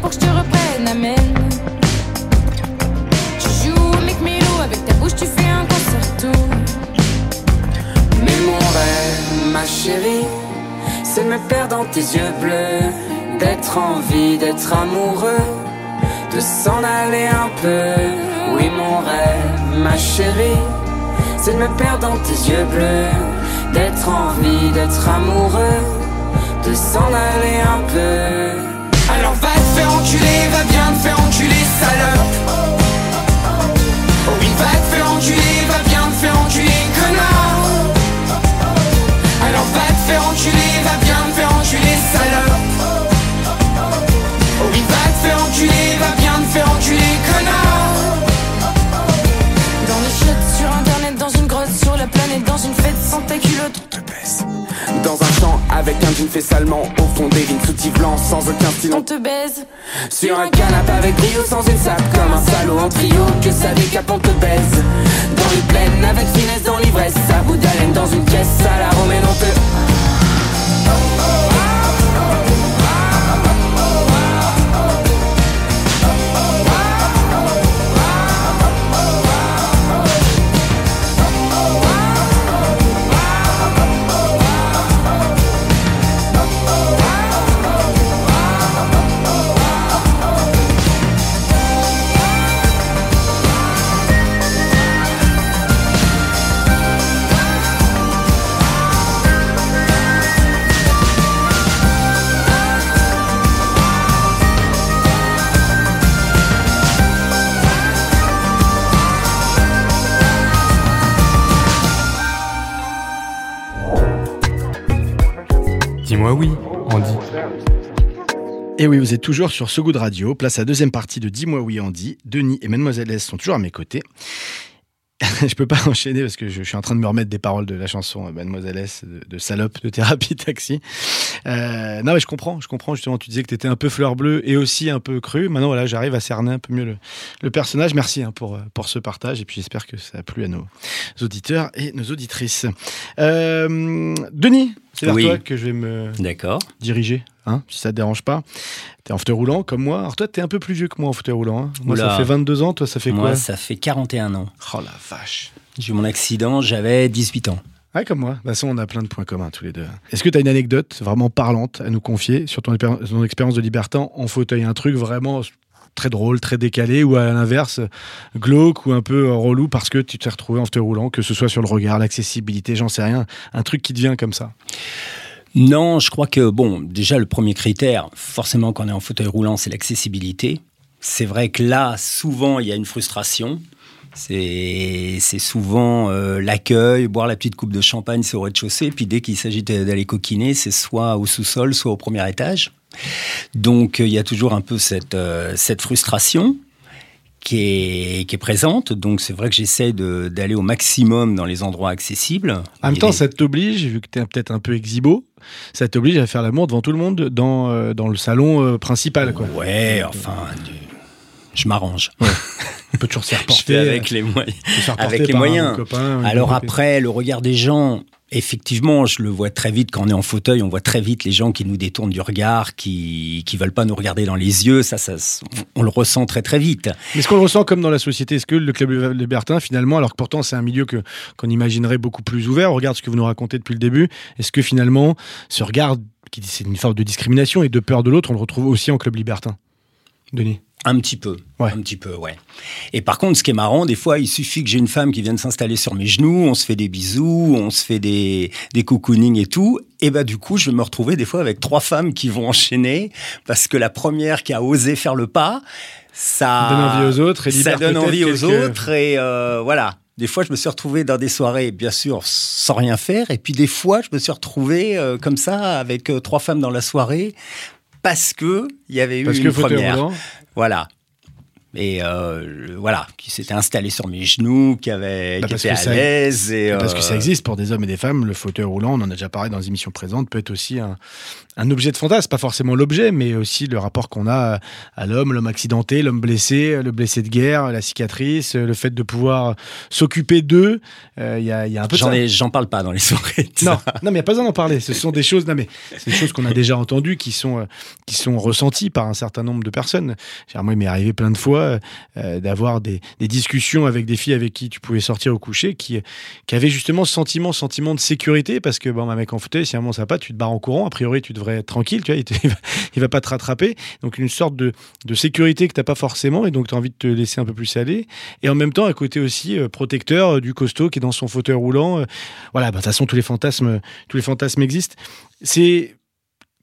Pour que je te reprenne, amen. Tu joues au mélo, avec ta bouche tu fais un concerto. Mais mon rêve, ma chérie, c'est de me perdre dans tes yeux bleus, d'être en vie, d'être amoureux, de s'en aller un peu. Oui, mon rêve, ma chérie, c'est de me perdre dans tes yeux bleus, d'être en vie, d'être amoureux, de s'en aller un peu. Alors va te faire enculer, va bien te faire enculer, salope. Oh oui, va te faire enculer, va bien te faire enculer, connard. Alors va te faire enculer, va bien te faire enculer, salope. Avec un jean fait salement Au fond des vignes soutif blanc sans aucun On stylo te baise. Sur un canapé avec brio sans une sape Comme un salaud en trio que ça décape on te baise. Dans les plaines avec finesse dans l'ivresse À bout d'haleine dans une caisse à la romaine on te Oui, Andy. Et oui, vous êtes toujours sur So Good Radio, place à deuxième partie de Dis-moi oui Andy. Denis et Mademoiselle S sont toujours à mes côtés. [laughs] je peux pas enchaîner parce que je, suis en train de me remettre des paroles de la chanson euh, Mademoiselle S de, de salope de thérapie taxi. Euh, non mais je comprends, je comprends justement. Tu disais que tu étais un peu fleur bleue et aussi un peu cru. Maintenant voilà, j'arrive à cerner un peu mieux le, le personnage. Merci hein, pour euh, pour ce partage et puis j'espère que ça a plu à nos auditeurs et nos auditrices. Euh, Denis, c'est vers Oui. toi que je vais me diriger, hein, si ça te dérange pas. T'es en fauteuil roulant comme moi. Alors toi, t'es un peu plus vieux que moi en fauteuil roulant. hein. Moi, ça fait 22 ans. Toi, ça fait Moi, quoi ça fait 41 ans. Oh la vache. J'ai eu mon accident, j'avais 18 ans. Ouais, comme moi. De toute façon, on a plein de points communs tous les deux. Est-ce que tu as une anecdote vraiment parlante à nous confier sur ton, ton expérience de libertin en fauteuil? Un truc vraiment très drôle, très décalé ou à l'inverse, glauque ou un peu relou parce que tu t'es retrouvé en fauteuil roulant, que ce soit sur le regard, l'accessibilité, j'en sais rien. Un truc qui te vient comme ça. Non, je crois que, bon, déjà, le premier critère, forcément, quand on est en fauteuil roulant, c'est l'accessibilité. C'est vrai que là, souvent, il y a une frustration. C'est souvent euh, l'accueil, boire la petite coupe de champagne, c'est au rez-de-chaussée. Puis dès qu'il s'agit d'aller coquiner, c'est soit au sous-sol, soit au premier étage. Donc, euh, il y a toujours un peu cette, euh, cette frustration qui est, qui est présente. Donc, c'est vrai que j'essaie de- d'aller au maximum dans les endroits accessibles. En même temps, ça t'oblige, vu que tu es peut-être un peu exhibo, ça t'oblige à faire l'amour devant tout le monde dans, euh, dans le salon euh, principal. Quoi. Ouais, enfin, du- je m'arrange. On peut toujours se faire [laughs] Je porter. fais avec les moyens. euh, se faire avec les moyens. copain, Alors après, le regard des gens, effectivement, je le vois très vite quand on est en fauteuil, on voit très vite les gens qui nous détournent du regard, qui qui veulent pas nous regarder dans les yeux. Ça, ça, on le ressent très très vite. Est-ce qu'on le ressent comme dans la société? Est-ce que le club libertin, finalement, alors que pourtant c'est un milieu que qu'on imaginerait beaucoup plus ouvert, on regarde ce que vous nous racontez depuis le début, est-ce que finalement ce regard, qui c'est une forme de discrimination et de peur de l'autre, on le retrouve aussi en club libertin? Denis? Un petit peu, Ouais. un petit peu, ouais. Et par contre, ce qui est marrant, des fois, il suffit que j'ai une femme qui vienne s'installer sur mes genoux, on se fait des bisous, on se fait des, des cocooning et tout. Et bah du coup, je vais me retrouver des fois avec trois femmes qui vont enchaîner parce que la première qui a osé faire le pas, ça Donne envie aux autres et ça donne envie aux quelques- autres et euh, voilà. Des fois, je me suis retrouvé dans des soirées, bien sûr, sans rien faire. Et puis des fois, je me suis retrouvé euh, comme ça avec euh, trois femmes dans la soirée parce que il y avait eu Parce une première. Voilà. Et euh, voilà, qui s'était installé sur mes genoux, qui avait, Bah, qui parce était que à ça- l'aise. Et, parce que euh, ça existe pour des hommes et des femmes, le fauteuil roulant, on en a déjà parlé dans les émissions présentes, peut être aussi un, un objet de fantasme, pas forcément l'objet, mais aussi le rapport qu'on a à l'homme, l'homme accidenté, l'homme blessé, le blessé de guerre, la cicatrice, le fait de pouvoir s'occuper d'eux. Euh, Il y, a, il y a un peu J'en ai- j'en parle pas dans les [laughs] soirées. Non, non, mais il n'y a pas besoin d'en parler. Ce sont des choses, non, mais c'est des choses qu'on a déjà entendues, qui sont, euh, qui sont ressenties par un certain nombre de personnes. Moi, il m'est arrivé plein de fois euh, d'avoir des, des discussions avec des filles avec qui tu pouvais sortir au coucher, qui, qui avaient justement ce sentiment, sentiment de sécurité, parce que bon, un mec en fauteuil, si un moment ça va pas, tu te barres en courant. A priori, tu devrais tranquille, tu vois, il, [laughs] il va, pas te rattraper. Donc une sorte de, de sécurité que t'as pas forcément, et donc tu as envie de te laisser un peu plus aller. Et en même temps, à côté aussi, euh, protecteur euh, du costaud qui est dans son fauteuil roulant. euh, voilà, bah, de toute façon, tous les fantasmes, tous les fantasmes existent. C'est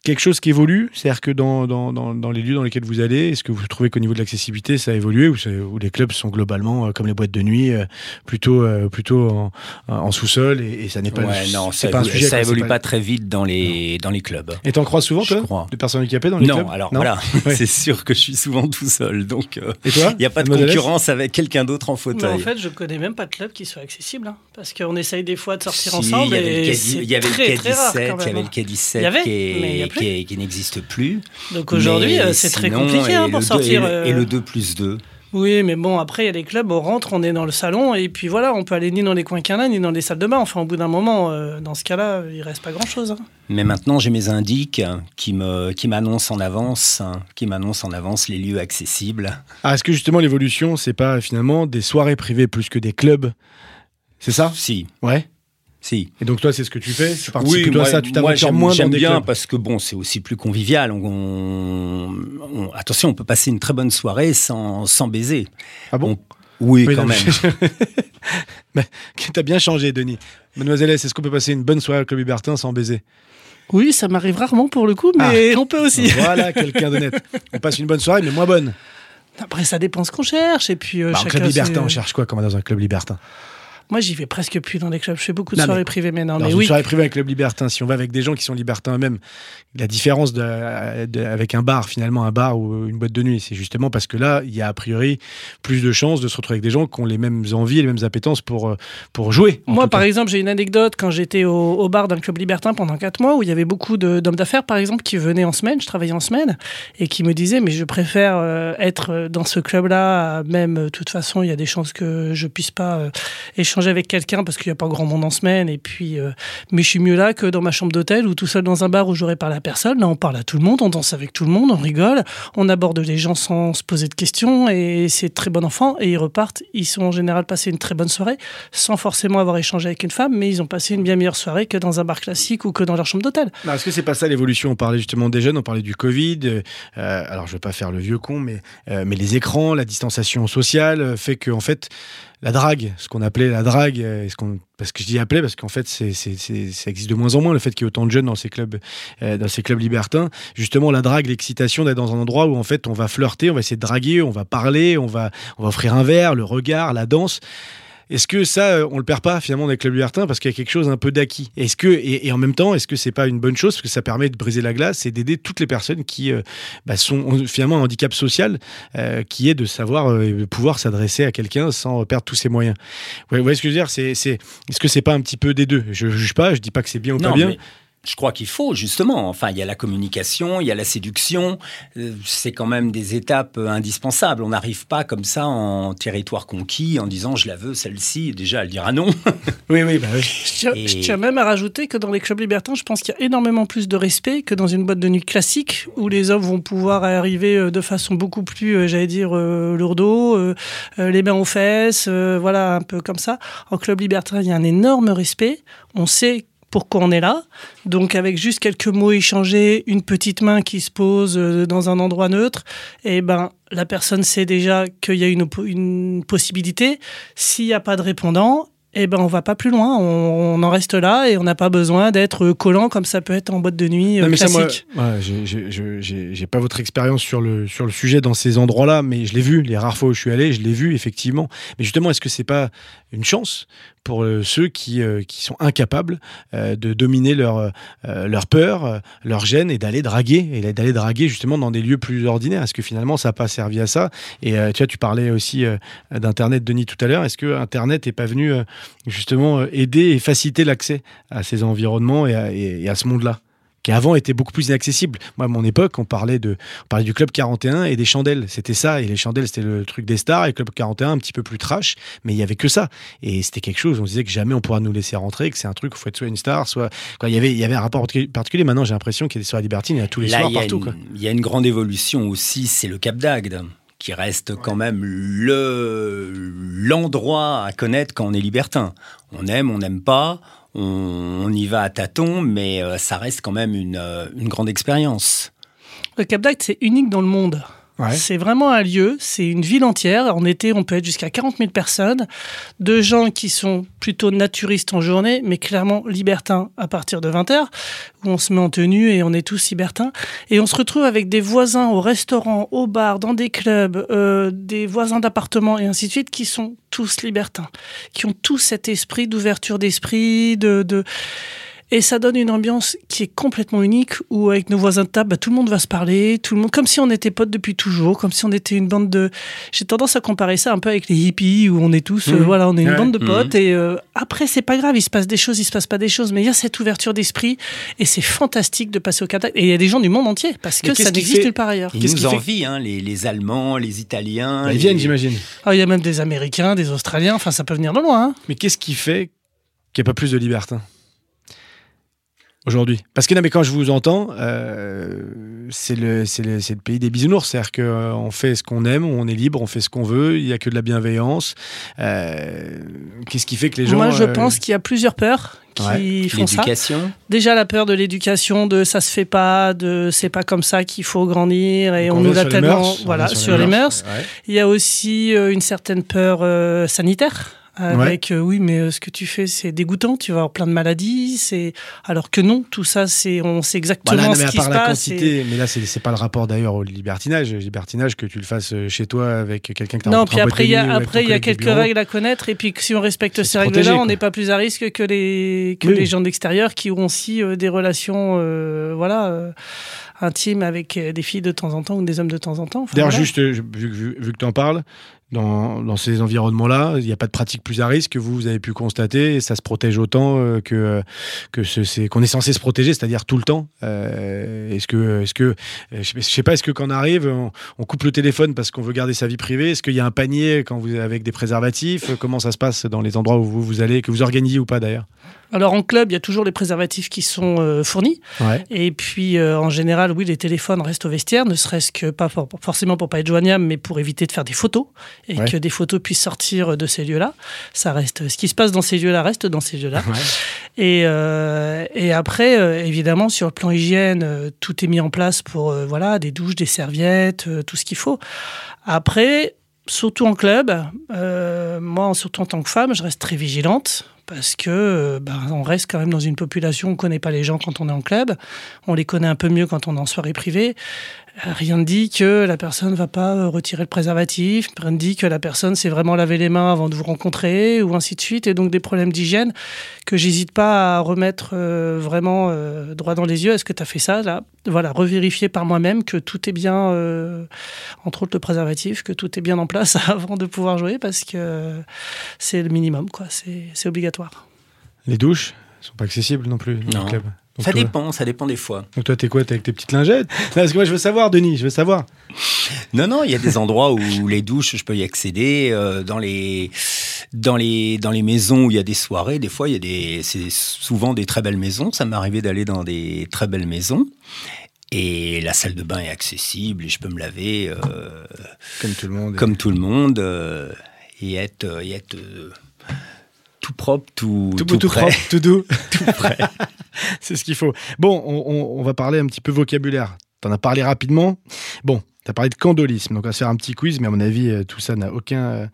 quelque chose qui évolue, c'est-à-dire que dans, dans, dans, dans les lieux dans lesquels vous allez, est-ce que vous trouvez qu'au niveau de l'accessibilité, ça a évolué ou, les clubs sont globalement, euh, comme les boîtes de nuit, euh, plutôt, euh, plutôt en, en sous-sol et, et ça n'est pas, Ouais, non, c'est ça, pas un évolue- sujet. ça évolue pas... très vite dans les, dans les clubs. Et t'en crois souvent, Je toi, crois. de personnes handicapées dans les Non, clubs? alors voilà, [laughs] c'est sûr que je suis souvent tout seul. Donc, euh, Et toi il n'y a pas de concurrence avec quelqu'un d'autre en Mais fauteuil. en fait, je connais même pas de club qui soit accessible. hein, parce qu'on essaye des fois de sortir Si, ensemble il y avait le et K- c'est il y avait le très, très rare K17, quand il y avait le hein. K17 Il y avait, qui, est- plus. qui, n'existe plus. Donc aujourd'hui, euh, c'est très compliqué hein, pour deux- sortir. Et le, et euh, le 2 plus 2. Oui, mais bon, après, il y a les clubs, on rentre, on est dans le salon, et puis voilà, on peut aller ni dans les coins canins, ni dans les salles de bain. Enfin, au bout d'un moment, euh, dans ce cas-là, il reste pas grand-chose. hein. Mais maintenant, j'ai mes indices qui me qui m'annoncent en avance, hein, qui m'annoncent en avance les lieux accessibles. Ah, est-ce que justement l'évolution, c'est pas finalement des soirées privées plus que des clubs? C'est ça? Si, Ouais. Si. Et donc toi, c'est ce que tu fais Tu Oui, participes à moi, ça, tu t'aventures j'aime moins dans j'aime des bien clubs. parce que bon, c'est aussi plus convivial. On, on- on- attention, on peut passer une très bonne soirée sans, sans baiser. Ah bon On- oui, Oui, quand non, même. [laughs] mais- Mais [laughs] T'as bien changé, Denis. Mademoiselle S, est-ce qu'on peut passer une bonne soirée au Club Libertin sans baiser? Oui, ça m'arrive rarement pour le coup, mais on peut aussi. Voilà [laughs] quelqu'un d'honnête. On passe une bonne soirée, mais moins bonne. Après, ça dépend ce qu'on cherche, et puis euh, Bah, chacun Club Libertin, on cherche quoi comme dans un Club Libertin Moi, j'y vais presque plus dans les clubs. Je fais beaucoup de Non, soirées mais- privées maintenant. Mais une oui, soirée privée avec Club Libertin, si on va avec des gens qui sont libertins eux-mêmes, la différence de, de- avec un bar, finalement, un bar ou une boîte de nuit, c'est justement parce que là, il y a a priori plus de chances de se retrouver avec des gens qui ont les mêmes envies et les mêmes appétences pour, euh, pour jouer. Moi, par exemple, j'ai une anecdote quand j'étais au, au bar d'un club libertin pendant 4 mois où il y avait beaucoup d'hommes d'affaires, par exemple, qui venaient en semaine, je travaillais en semaine, et qui me disaient Mais je préfère euh, être dans ce club-là, même, euh, de toute façon, il y a des chances que je puisse pas euh, échanger avec quelqu'un parce qu'il n'y a pas grand monde en semaine, et puis, euh, mais je suis mieux là que dans ma chambre d'hôtel ou tout seul dans un bar où j'aurais parlé à personne. Là, on parle à tout le monde, on danse avec tout le monde, on rigole, on aborde les gens sans se poser de questions, et c'est très bon enfant, et ils repartent, ils sont en général passés une très bonne soirée, sans forcément avoir échangé avec une femme, mais ils ont passé une bien meilleure soirée que dans un bar classique ou que dans leur chambre d'hôtel. Non, Est-ce que c'est pas ça l'évolution? On parlait justement des jeunes, on parlait du Covid. euh, euh, alors je vais pas faire le vieux con, mais, mais les écrans, la distanciation sociale fait que en fait la drague, ce qu'on appelait la drague, euh, parce que je dis appelait parce qu'en fait c'est- ça existe de moins en moins le fait qu'il y ait autant de jeunes dans ces clubs, euh, dans ces clubs libertins. Justement la drague, l'excitation d'être dans un endroit où en fait on va flirter, on va essayer de draguer, on va parler, on va, on va offrir un verre, le regard, la danse. Est-ce que ça, euh, on le perd pas finalement dans les clubs libertins parce qu'il y a quelque chose un peu d'acquis? Est-ce que et, et en même temps, est-ce que c'est pas une bonne chose? Parce que ça permet de briser la glace et d'aider toutes les personnes qui euh, bah, sont ont finalement un handicap social, euh, qui est de savoir euh, pouvoir s'adresser à quelqu'un sans perdre tous ses moyens. Vous voyez ce que je veux dire? C'est c'est est-ce que c'est pas un petit peu des deux? Je juge pas, je dis pas que c'est bien ou Non, pas bien. mais je crois qu'il faut, justement. Enfin, il y a la communication, il y a la séduction. Euh, C'est quand même des étapes euh, indispensables. On n'arrive pas comme ça en territoire conquis en disant je la veux, celle-ci. Déjà, elle dira non. [laughs] Oui, oui, bah oui. Je tiens, Et- je tiens même à rajouter que dans les clubs libertins, je pense qu'il y a énormément plus de respect que dans une boîte de nuit classique où les hommes vont pouvoir arriver euh, de façon beaucoup plus, j'allais dire, lourdeau, les mains aux fesses, voilà, un peu comme ça. En club libertin, il y a un énorme respect. On sait pourquoi on est là. Donc avec juste quelques mots échangés, une petite main qui se pose euh, dans un endroit neutre, et ben la personne sait déjà qu'il y a une, possibilité. S'il n'y a pas de répondant, eh ben on va pas plus loin, on, on en reste là et on n'a pas besoin d'être collant comme ça peut être en boîte de nuit euh, Non, mais ça, classique. moi, ouais, j'ai pas votre expérience sur le, sur le sujet dans ces endroits-là, mais je l'ai vu, les rares fois où je suis allé, je l'ai vu effectivement. Mais justement, est-ce que c'est pas une chance pour euh, ceux qui, euh, qui sont incapables euh, de dominer leur, peur, leur gêne et d'aller draguer, et d'aller draguer justement dans des lieux plus ordinaires. Est-ce que finalement ça n'a pas servi à ça? Et tu tu parlais aussi d'Internet, Denis, tout à l'heure. Est-ce que Internet n'est pas venu justement aider et faciliter l'accès à ces environnements et à ce monde-là? Qui avant était beaucoup plus inaccessible. Moi, à mon époque, on parlait, de, on parlait du Club 41 et des chandelles. C'était ça. Et les chandelles, c'était le truc des stars. Et le Club 41, un petit peu plus trash. Mais il y avait que ça. Et c'était quelque chose. On se disait que jamais on pourra nous laisser rentrer, que c'est un truc où il faut être soit une star, soit. Quoi, il, y avait, il y avait un rapport particulier-. Maintenant, j'ai l'impression qu'il y a des soirées libertines. Il y a tous les Là, soirs il y, a partout. il y a une grande évolution aussi, c'est le Cap d'Agde qui reste quand même le l'endroit à connaître quand on est libertin. On aime, on n'aime pas, on, y va à tâtons, mais euh, ça reste quand même une, euh, une grande expérience. Le Cap d'Agde, c'est unique dans le monde. C'est vraiment un lieu, c'est une ville entière. En été, on peut être jusqu'à 40 000 personnes, de gens qui sont plutôt naturistes en journée, mais clairement libertins à partir de 20h, où on se met en tenue et on est tous libertins. Et on se retrouve avec des voisins au restaurant, au bar, dans des clubs, euh, des voisins d'appartements et ainsi de suite, qui sont tous libertins, qui ont tous cet esprit d'ouverture d'esprit, de... de et ça donne une ambiance qui est complètement unique où avec nos voisins de table, bah, tout le monde va se parler, tout le monde, comme si on était potes depuis toujours, comme si on était une bande de. J'ai tendance à comparer ça un peu avec les hippies où on est tous, euh, Mhm. voilà, on est une Ouais. bande de Mhm. potes et euh, après c'est pas grave, il se passe des choses, il se passe pas des choses, mais il y a cette ouverture d'esprit et c'est fantastique de passer au contact. Et il y a des gens du monde entier parce que ça n'existe nulle part ailleurs. Ils Qu'est-ce nous qui fait- envient, hein, les, les Allemands, les Italiens. Bah, ils les- viennent, j'imagine. Ah, il y a même des Américains, des Australiens, enfin ça peut venir de loin. hein. Mais qu'est-ce qui fait qu'il n'y a pas plus de libertins aujourd'hui Parce que non, mais quand je vous entends, euh, c'est le, c'est le, c'est le pays des bisounours. C'est-à-dire qu'on fait ce qu'on aime, on est libre, on fait ce qu'on veut, il n'y a que de la bienveillance. Euh, qu'est-ce qui fait que les gens. Moi je euh, pense qu'il y a plusieurs peurs qui Ouais. font ça. L'éducation. Déjà la peur de l'éducation, de ça se fait pas, de c'est pas comme ça qu'il faut grandir et donc on, nous les tellement mœurs, on voilà sur, les mœurs. Ouais. Il y a aussi euh, une certaine peur euh, sanitaire avec euh, oui mais euh, ce que tu fais c'est dégoûtant tu vas avoir plein de maladies c'est alors que non tout ça c'est on sait exactement Voilà, non, ce qui se la passe et- quantité, mais là c'est pas le rapport d'ailleurs au libertinage. Libertinage que tu le fasses euh, chez toi avec quelqu'un que tu non puis après il y a après il y a quelques règles à connaître et puis que si on respecte ces règles là on n'est pas plus à risque que les que Oui. les gens d'extérieur qui ont aussi euh, des relations voilà intimes avec des filles de temps en temps ou des hommes de temps en temps Enfin, D'ailleurs, voilà. juste, je- vu, vu- vu que tu en parles, dans, dans ces environnements-là, il n'y a pas de pratique plus à risque que vous, vous avez pu constater, et ça se protège autant euh, que, euh, que ce- c'est qu'on est censé se protéger, c'est-à-dire tout le temps. Euh, est-ce que, est-ce que, je sais- je sais pas, est-ce que quand on arrive, on, on coupe le téléphone parce qu'on veut garder sa vie privée? Est-ce qu'il y a un panier quand vous avec des préservatifs? Comment ça se passe dans les endroits où vous, vous allez, que vous organisez ou pas d'ailleurs? Alors en club il y a toujours les préservatifs qui sont euh, fournis. Ouais. Et puis, euh, en général, oui, les téléphones restent au vestiaire, ne serait-ce que pas for- forcément pour pas être joignable, mais pour éviter de faire des photos et Ouais. que des photos puissent sortir de ces lieux-là. Ça reste, ce qui se passe dans ces lieux-là reste dans ces lieux-là. Et, euh, et après, euh, évidemment, sur le plan hygiène, euh, tout est mis en place pour voilà des douches, des serviettes, tout ce qu'il faut. Après, surtout en club, moi, surtout en tant que femme, je reste très vigilante parce que ben, on reste quand même dans une population, on connaît pas les gens quand on est en club, on les connaît un peu mieux quand on est en soirée privée. Euh, Rien ne dit que la personne va pas euh, retirer le préservatif, rien ne dit que la personne s'est vraiment lavé les mains avant de vous rencontrer, ou ainsi de suite, et donc des problèmes d'hygiène que j'hésite pas à remettre euh, vraiment euh, droit dans les yeux. Est-ce que tu as fait ça là? Voilà, revérifier par moi-même que tout est bien, euh, entre autres le préservatif, que tout est bien en place [laughs] avant de pouvoir jouer, parce que c'est le minimum, quoi. C'est c'est obligatoire. Les douches sont pas accessibles non plus dans Non. le club. Donc Ça toi- dépend, ça dépend des fois. Donc toi, t'es quoi T'es avec tes petites lingettes? Non, Parce que moi, je veux savoir, Denis, je veux savoir. Non, non, il y a des endroits où les douches, je peux y accéder. euh, dans les dans les dans les maisons où il y a des soirées, des fois, il y a des c'est souvent des très belles maisons. Ça m'est arrivé d'aller dans des très belles maisons. Et la salle de bain est accessible et je peux me laver euh, Comme tout le monde. comme tout le monde euh, et être, et être tout propre, tout, tout, tout prêt. propre, tout doux. [laughs] tout prêt. C'est ce qu'il faut. Bon, on, on- on va parler un petit peu vocabulaire. T'en as parlé rapidement. Bon, t'as parlé de candolisme. Donc on va se faire un petit quiz, mais à mon avis, euh, tout ça n'a aucun, euh,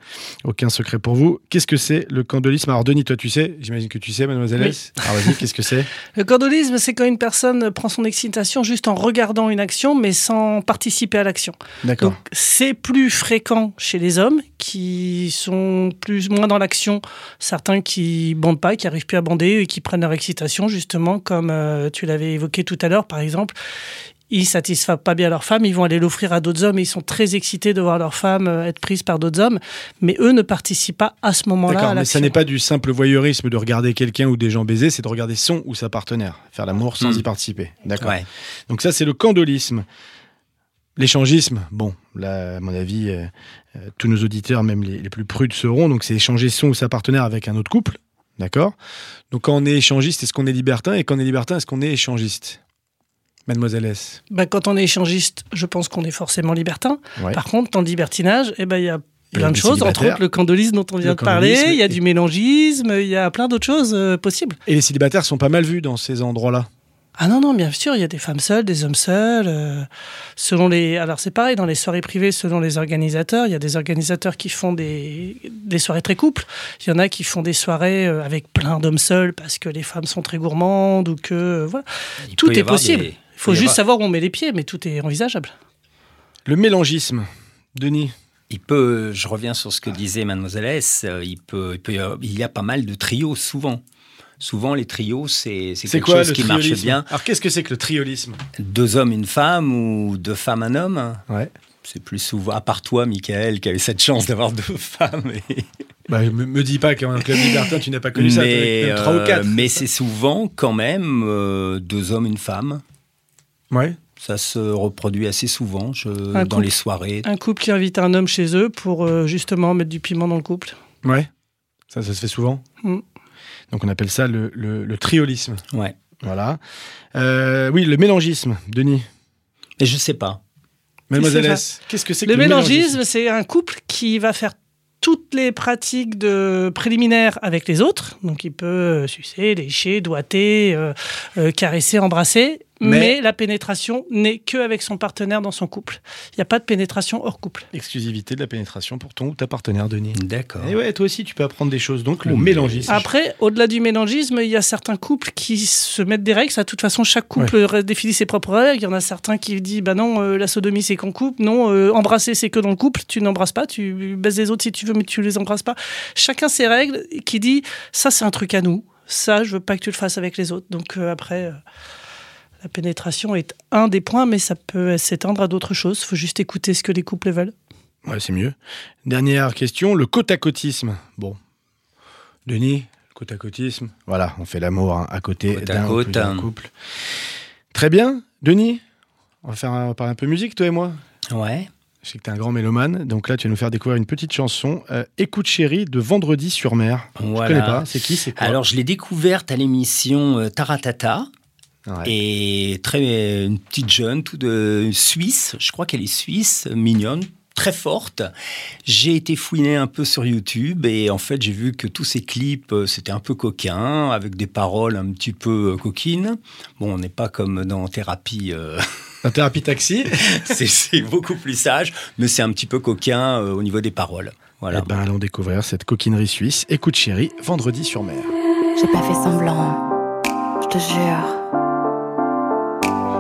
aucun secret pour vous. Qu'est-ce que c'est le candolisme? Alors Denis, toi tu sais, j'imagine que tu sais, mademoiselle Oui. S. Alors vas-y, qu'est-ce que c'est? [laughs] Le candolisme, c'est quand une personne prend son excitation juste en regardant une action, mais sans participer à l'action. D'accord. Donc c'est plus fréquent chez les hommes qui sont plus moins dans l'action, certains qui bandent pas, qui arrivent plus à bander et qui prennent leur excitation justement comme euh, tu l'avais évoqué tout à l'heure par exemple. Ils satisfont pas bien leur femme, ils vont aller l'offrir à d'autres hommes et ils sont très excités de voir leur femme euh, être prise par d'autres hommes, mais eux ne participent pas à ce moment-là D'accord, mais ça n'est pas du simple voyeurisme de regarder quelqu'un ou des gens baiser, c'est de regarder son ou sa partenaire, faire l'amour sans Mm. y participer. D'accord. Ouais. Donc ça, c'est le candolisme. L'échangisme, bon, là, à mon avis, euh, euh, tous nos auditeurs, même les, les plus prudes, seront. Donc c'est échanger son ou sa partenaire avec un autre couple. D'accord? Donc quand on est échangiste, est-ce qu'on est libertin? Et quand on est libertin, est-ce qu'on est échangiste? Mademoiselle S. Ben, quand on est échangiste, je pense qu'on est forcément libertin. Ouais. Par contre, dans le libertinage, eh ben, il y a plein de choses, entre autres le candolisme dont on vient de parler, il y a et- du mélangisme, il y a plein d'autres choses euh, possibles. Et les célibataires sont pas mal vus dans ces endroits-là. Ah non, non, bien sûr, il y a des femmes seules, des hommes seuls. euh, selon les, alors c'est pareil, dans les soirées privées, selon les organisateurs, il y a des organisateurs qui font des, des soirées très couples. Il y en a qui font des soirées euh, avec plein d'hommes seuls parce que les femmes sont très gourmandes ou que... voilà. Il Tout est possible. des- faut juste avoir- savoir où on met les pieds, mais tout est envisageable. Le mélangisme, Denis. Il peut, je reviens sur ce que disait Mademoiselle S, euh, il, peut, il, peut il y a pas mal de trios souvent. Souvent, les trios, c'est quelque quoi chose le qui marche bien. Alors qu'est-ce que c'est que le triolisme? Deux hommes, une femme ou deux femmes, un homme? Ouais. C'est plus souvent, à part toi, Michael, qui a eu cette chance d'avoir deux [laughs] femmes. et- Bah, me, me dis pas qu'un club libertin, tu n'as pas connu ça. même trois ou euh, quatre. mais c'est souvent quand même euh, deux hommes, une femme. Ouais. Ça se reproduit assez souvent je- dans couple. les soirées. Un couple qui invite un homme chez eux pour euh, justement mettre du piment dans le couple. Ouais. Ça, ça se fait souvent. Mm. Donc on appelle ça le, le- le triolisme. Ouais. Voilà. Euh, oui, le mélangisme, Denis. Mais je sais pas. Mademoiselle. S. Qu'est-ce que c'est que Le le mélangisme, c'est un couple qui va faire toutes les pratiques de préliminaires avec les autres. Donc il peut euh, sucer, lécher, doigter, euh, euh, caresser, embrasser. Mais, Mais- la pénétration n'est que avec son partenaire dans son couple. Il n'y a pas de pénétration hors couple. Exclusivité de la pénétration pour ton ou ta partenaire, Denis. D'accord. Et ouais, toi aussi, tu peux apprendre des choses. Donc, le Oh, mélangisme. Après, au-delà du mélangisme, il y a certains couples qui se mettent des règles. Ça, de toute façon, chaque couple définit ses propres règles. Il y en a certains qui disent bah non, euh, la sodomie c'est qu'en couple. Non, euh, embrasser c'est que dans le couple. Tu n'embrasses pas. Tu baises les autres si tu veux, mais tu les embrasses pas. Chacun ses règles. Qui dit ça c'est un truc à nous. Ça, je veux pas que tu le fasses avec les autres. Donc euh, après. La pénétration est un des points, mais ça peut s'étendre à d'autres choses. Il faut juste écouter ce que les couples veulent. Ouais, c'est mieux. Dernière question, le côte à côtisme. Bon. Denis, côte à côtisme. Voilà, on fait l'amour hein, à côté d'un couples. Très bien. Denis, on va faire un, parler un peu musique, toi et moi. Ouais. Je sais que tu es un grand mélomane, donc là tu vas nous faire découvrir une petite chanson, euh, Écoute chérie de Vendredi sur mer. Je Voilà. connais pas, c'est qui, c'est quoi? Alors, je l'ai découverte à l'émission euh, Taratata. Ouais. Et très une petite jeune, tout de Suisse. Je crois qu'elle est suisse, mignonne, très forte. J'ai été fouiner un peu sur YouTube et en fait j'ai vu que tous ces clips euh, c'était un peu coquin, avec des paroles un petit peu euh, coquines. Bon, on n'est pas comme dans thérapie. euh, La thérapie taxi. [laughs] c'est c'est beaucoup plus sage, mais c'est un petit peu coquin euh, au niveau des paroles. Voilà. Eh ben, allons découvrir cette coquinerie suisse. Écoute chérie, Vendredi sur mer. J'ai pas fait semblant, je te jure.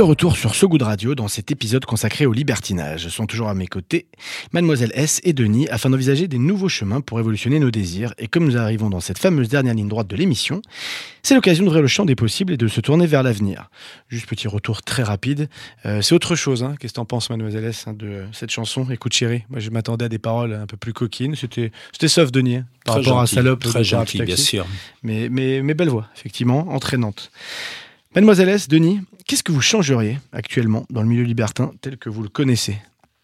De retour sur So Good Radio dans cet épisode consacré au libertinage. Sont toujours à mes côtés Mademoiselle S et Denis afin d'envisager des nouveaux chemins pour évolutionner nos désirs. Et comme nous arrivons dans cette fameuse dernière ligne droite de l'émission, c'est l'occasion d'ouvrir le champ des possibles et de se tourner vers l'avenir. Juste petit retour très rapide. Euh, c'est autre chose. Hein. Qu'est-ce que t'en penses, Mademoiselle S, hein, de cette chanson? Écoute chérie. Moi, je m'attendais à des paroles un peu plus coquines. C'était, c'était sauf Denis hein, par Très rapport gentil, à Salope. Très gentil, bien sûr. Mais, mais, mais belle voix, effectivement, entraînante. Mademoiselle S, Denis, qu'est-ce que vous changeriez actuellement dans le milieu libertin tel que vous le connaissez?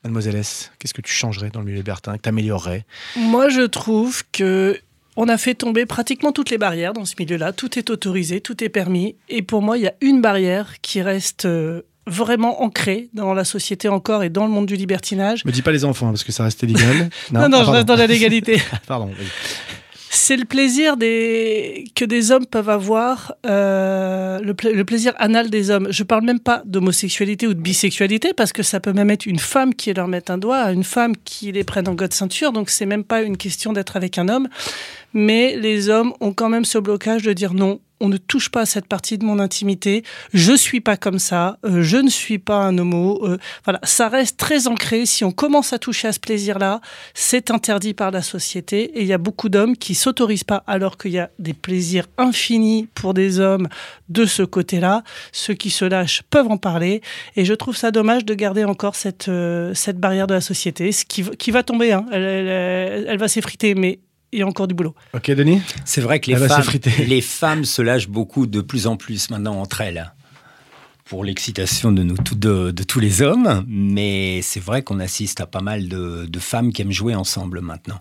Mademoiselle S, qu'est-ce que tu changerais dans le milieu libertin, que tu améliorerais Moi, je trouve que on a fait tomber pratiquement toutes les barrières dans ce milieu-là. Tout est autorisé, tout est permis. Et pour moi, il y a une barrière qui reste euh, vraiment ancrée dans la société encore et dans le monde du libertinage. Me dis pas les enfants, parce que ça reste illégal. [laughs] Non, non, Ah, je reste dans la légalité. [laughs] Pardon. oui. C'est le plaisir des... que des hommes peuvent avoir, euh, le, pla- le plaisir anal des hommes. Je parle même pas d'homosexualité ou de bisexualité, parce que ça peut même être une femme qui leur met un doigt, une femme qui les prenne en god ceinture, donc c'est même pas une question d'être avec un homme. Mais les hommes ont quand même ce blocage de dire non, on ne touche pas à cette partie de mon intimité, je suis pas comme ça, euh, je ne suis pas un homo. euh, voilà, ça reste très ancré. Si on commence à toucher à ce plaisir-là, c'est interdit par la société. Et il y a beaucoup d'hommes qui s'autorisent pas, alors qu'il y a des plaisirs infinis pour des hommes de ce côté-là. Ceux qui se lâchent peuvent en parler. Et je trouve ça dommage de garder encore cette, euh, cette barrière de la société, ce qui, qui va tomber. hein. Elle- elle- elle va s'effriter, mais il y a encore du boulot. Ok, Denis C'est vrai que les femmes, s'effriter. les femmes se lâchent beaucoup de plus en plus maintenant entre elles pour l'excitation de, nous, tous- de, de tous les hommes, mais c'est vrai qu'on assiste à pas mal de, de femmes qui aiment jouer ensemble maintenant.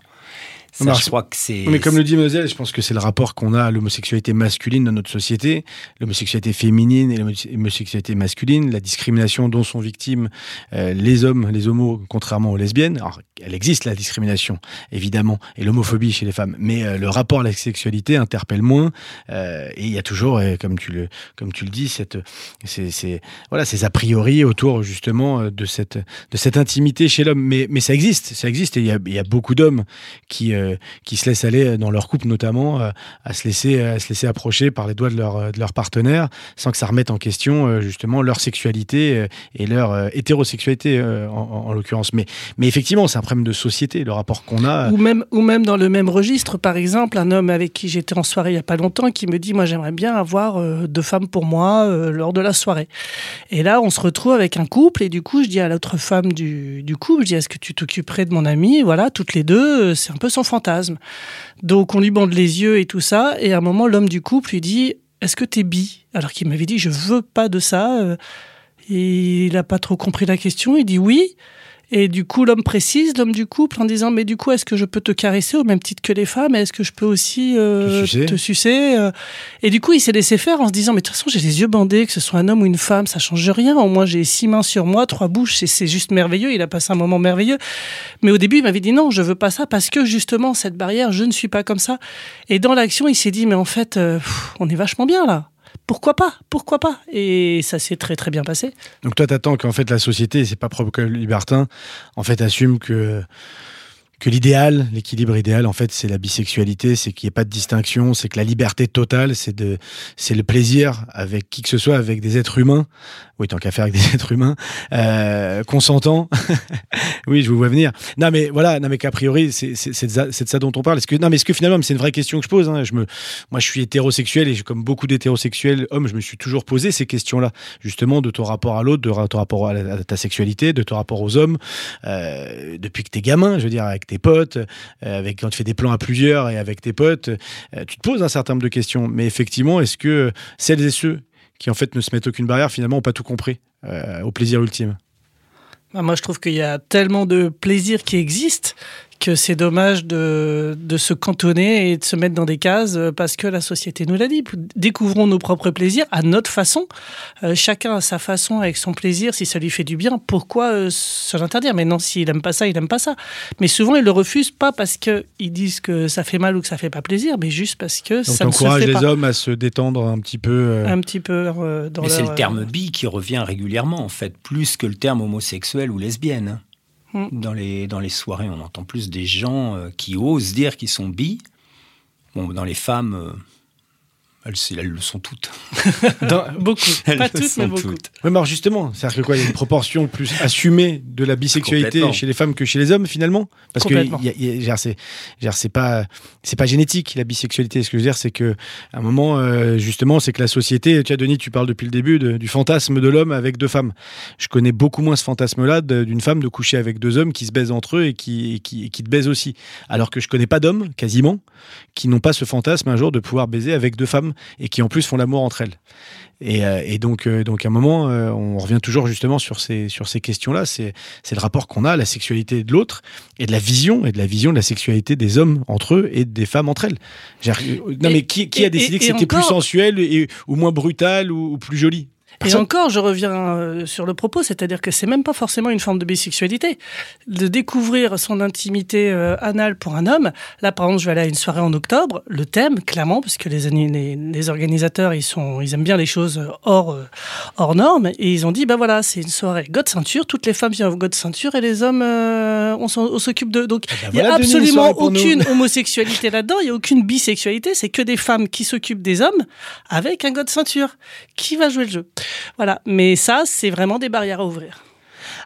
Ça, Mais alors, je crois que c'est. Mais comme le dit Moselle, je pense que c'est le rapport qu'on a à l'homosexualité masculine dans notre société, l'homosexualité féminine et l'homosexualité masculine, la discrimination dont sont victimes euh, les hommes, les homos, contrairement aux lesbiennes. Alors, elle existe la discrimination, évidemment, et l'homophobie chez les femmes, mais euh, le rapport à la sexualité interpelle moins. euh, et il y a toujours, comme tu le, comme tu le dis, cette, ces, ces- voilà, ces a priori autour justement de cette, de cette intimité chez l'homme. Mais, mais ça existe, ça existe, et il y a, il y a beaucoup d'hommes qui euh, qui se laissent aller dans leur couple notamment euh, à se laisser à se laisser approcher par les doigts de leur euh, de leur partenaire sans que ça remette en question euh, justement leur sexualité euh, et leur euh, hétérosexualité euh, en, en- en l'occurrence. Mais mais effectivement c'est un problème de société le rapport qu'on a. Ou même, ou même dans le même registre, par exemple, un homme avec qui j'étais en soirée il n'y a pas longtemps qui me dit Moi, j'aimerais bien avoir euh, deux femmes pour moi euh, lors de la soirée. Et là, on se retrouve avec un couple, et du coup, je dis à l'autre femme du, du couple Je dis Est-ce que tu t'occuperais de mon ami Voilà, toutes les deux, euh, c'est un peu son Donc, on lui bande les yeux et tout ça, et à un moment, l'homme du couple lui dit Est-ce que t'es bi? Alors qu'il m'avait dit Je veux pas de ça. euh, il n'a pas trop compris la question. Il dit oui. Et du coup, l'homme précise, l'homme du couple, en disant Mais du coup, est-ce que je peux te caresser au même titre que les femmes? Est-ce que je peux aussi euh, Te sucer? te sucer euh? Et du coup, il s'est laissé faire en se disant Mais de toute façon, j'ai les yeux bandés, que ce soit un homme ou une femme, ça change rien. Au moins, j'ai six mains sur moi, trois bouches, c'est- c'est juste merveilleux. Il a passé un moment merveilleux. Mais au début, il m'avait dit Non, je veux pas ça parce que justement, cette barrière, je ne suis pas comme ça. Et dans l'action, il s'est dit Mais en fait, euh, on est vachement bien là. Pourquoi pas Pourquoi pas Et ça s'est très très bien passé. donc toi t'attends qu'en fait la société c'est pas propre que le libertin en fait assume que que l'idéal, l'équilibre idéal, en fait, c'est la bisexualité, c'est qu'il n'y ait pas de distinction, c'est que la liberté totale, c'est de, c'est le plaisir avec qui que ce soit, avec des êtres humains. Oui, tant qu'à faire avec des [laughs] êtres humains, euh, consentants. [laughs] oui, je vous vois venir. Non, mais voilà, non, mais qu'a priori, c'est, de de ça dont on parle. Est-ce que, non, mais est-ce que finalement, c'est une vraie question que je pose, hein. je me, moi, je suis hétérosexuel et comme beaucoup d'hétérosexuels hommes, je me suis toujours posé ces questions-là, justement, de ton rapport à l'autre, de ton rapport à ta sexualité, de ton rapport aux hommes, euh, depuis que t'es gamin, je veux dire, avec tes potes, euh, avec quand tu fais des plans à plusieurs et avec tes potes, euh, tu te poses un certain nombre de questions. Mais effectivement, est-ce que celles et ceux qui en fait ne se mettent aucune barrière finalement n'ont pas tout compris euh, au plaisir ultime? Bah, Moi, je trouve qu'il y a tellement de plaisir qui existe que c'est dommage de, de se cantonner et de se mettre dans des cases parce que la société nous l'a dit. Découvrons nos propres plaisirs à notre façon. Euh, chacun a sa façon avec son plaisir. Si ça lui fait du bien, pourquoi euh, se l'interdire? Mais non, s'il aime pas ça, il aime pas ça. Mais souvent, ils le refusent pas parce qu'ils disent que ça fait mal ou que ça fait pas plaisir, mais juste parce que Donc ça ne se fait les pas. hommes à se détendre un petit peu. euh, Un petit peu euh, dans Mais c'est le terme bi qui revient régulièrement, en fait, plus que le terme homosexuel ou lesbienne. Hein. Mm. Dans, les, dans les soirées, on entend plus des gens euh, qui osent dire qu'ils sont bi. Bon, dans les femmes, euh, elles, elles le sont toutes. [laughs] beaucoup. Elles Pas toutes, mais beaucoup. toutes. Ouais, mais alors justement, c'est-à-dire que quoi, il y a une proportion plus assumée de la bisexualité chez les femmes que chez les hommes finalement, parce que c'est, pas, c'est pas génétique la bisexualité. Ce que je veux dire, c'est que à un moment, euh, justement, c'est que la société. Tu vois, Denis, tu parles depuis le début de- du fantasme de l'homme avec deux femmes. Je connais beaucoup moins ce fantasme-là d'une femme de coucher avec deux hommes qui se baisent entre eux et qui, et qui, et qui te baisent aussi. Alors que je connais pas d'hommes, quasiment, qui n'ont pas ce fantasme un jour de pouvoir baiser avec deux femmes et qui en plus font l'amour entre elles. Et, euh, et donc, euh, donc à un moment, euh, on revient toujours justement sur ces, sur ces questions-là. C'est, c'est le rapport qu'on a à la sexualité de l'autre et de la vision et de la vision de la sexualité des hommes entre eux et des femmes entre elles. Non, Et- mais qui, qui a décidé et- que c'était plus sensuel ou moins brutal ou, ou plus joli? Et encore, je reviens euh, sur le propos, c'est-à-dire que c'est même pas forcément une forme de bisexualité. De découvrir son intimité euh, anale pour un homme. Là, par exemple, je vais aller à une soirée en octobre. Le thème, clairement, parce que les, ani- les, les organisateurs, ils sont, ils aiment bien les choses hors, euh, hors normes, et ils ont dit, bah voilà, c'est une soirée God ceinture. Toutes les femmes viennent au God ceinture et les hommes, euh, on s'occupe d'eux. Donc, ben il y a voilà, absolument aucune [laughs] homosexualité là-dedans. Il y a aucune bisexualité. C'est que des femmes qui s'occupent des hommes avec un God ceinture. Qui va jouer le jeu? Voilà, mais ça, c'est vraiment des barrières à ouvrir.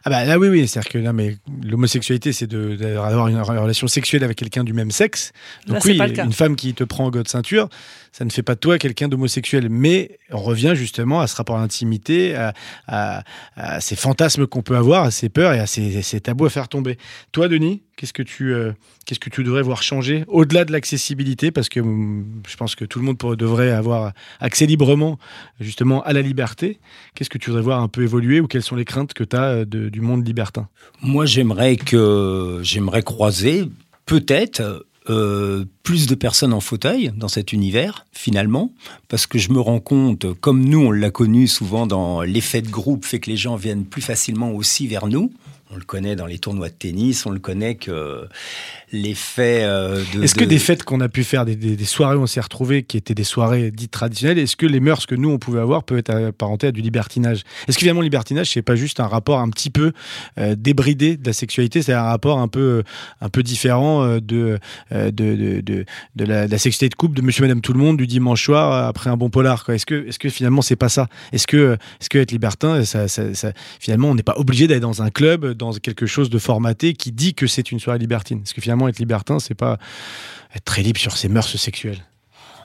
Ah bah là oui oui, c'est-à-dire que non, mais l'homosexualité c'est de- d'avoir une relation sexuelle avec quelqu'un du même sexe. Là, Donc oui, pas le cas. une femme qui te prend en god ceinture, ça ne fait pas de toi quelqu'un d'homosexuel. Mais on revient justement à ce rapport à l'intimité, à, à- à ces fantasmes qu'on peut avoir, à ces peurs et à ces, ces tabous à faire tomber. Toi, Denis, qu'est-ce que tu euh, qu'est-ce que tu devrais voir changer au-delà de l'accessibilité, parce que hum, je pense que tout le monde devrait avoir accès librement justement à la liberté. Qu'est-ce que tu voudrais voir un peu évoluer ou quelles sont les craintes que tu as de- du monde libertin? Moi, j'aimerais que j'aimerais croiser peut-être euh, plus de personnes en fauteuil dans cet univers, finalement, parce que je me rends compte, comme nous, on l'a connu souvent dans l'effet de groupe, fait que les gens viennent plus facilement aussi vers nous. On le connaît dans les tournois de tennis, on le connaît que l'effet euh, de. Est-ce que de- des fêtes qu'on a pu faire, des, des- des soirées où on s'est retrouvés, qui étaient des soirées dites traditionnelles, est-ce que les mœurs que nous on pouvait avoir peuvent être apparentées à du libertinage? Est-ce que finalement le libertinage c'est pas juste un rapport un petit peu euh, débridé de la sexualité, c'est un rapport un peu un peu différent euh, de, euh, de, de, de, la, de la sexualité de couple de Monsieur Madame Tout le Monde du dimanche soir euh, après un bon polar. Est-ce que est-ce que finalement c'est pas ça? Est-ce que est-ce que être libertin, ça, ça- ça- finalement on n'est pas obligé d'aller dans un club, dans quelque chose de formaté qui dit que c'est une soirée libertine? Est-ce que finalement être libertin c'est pas être très libre sur ses mœurs sexuelles.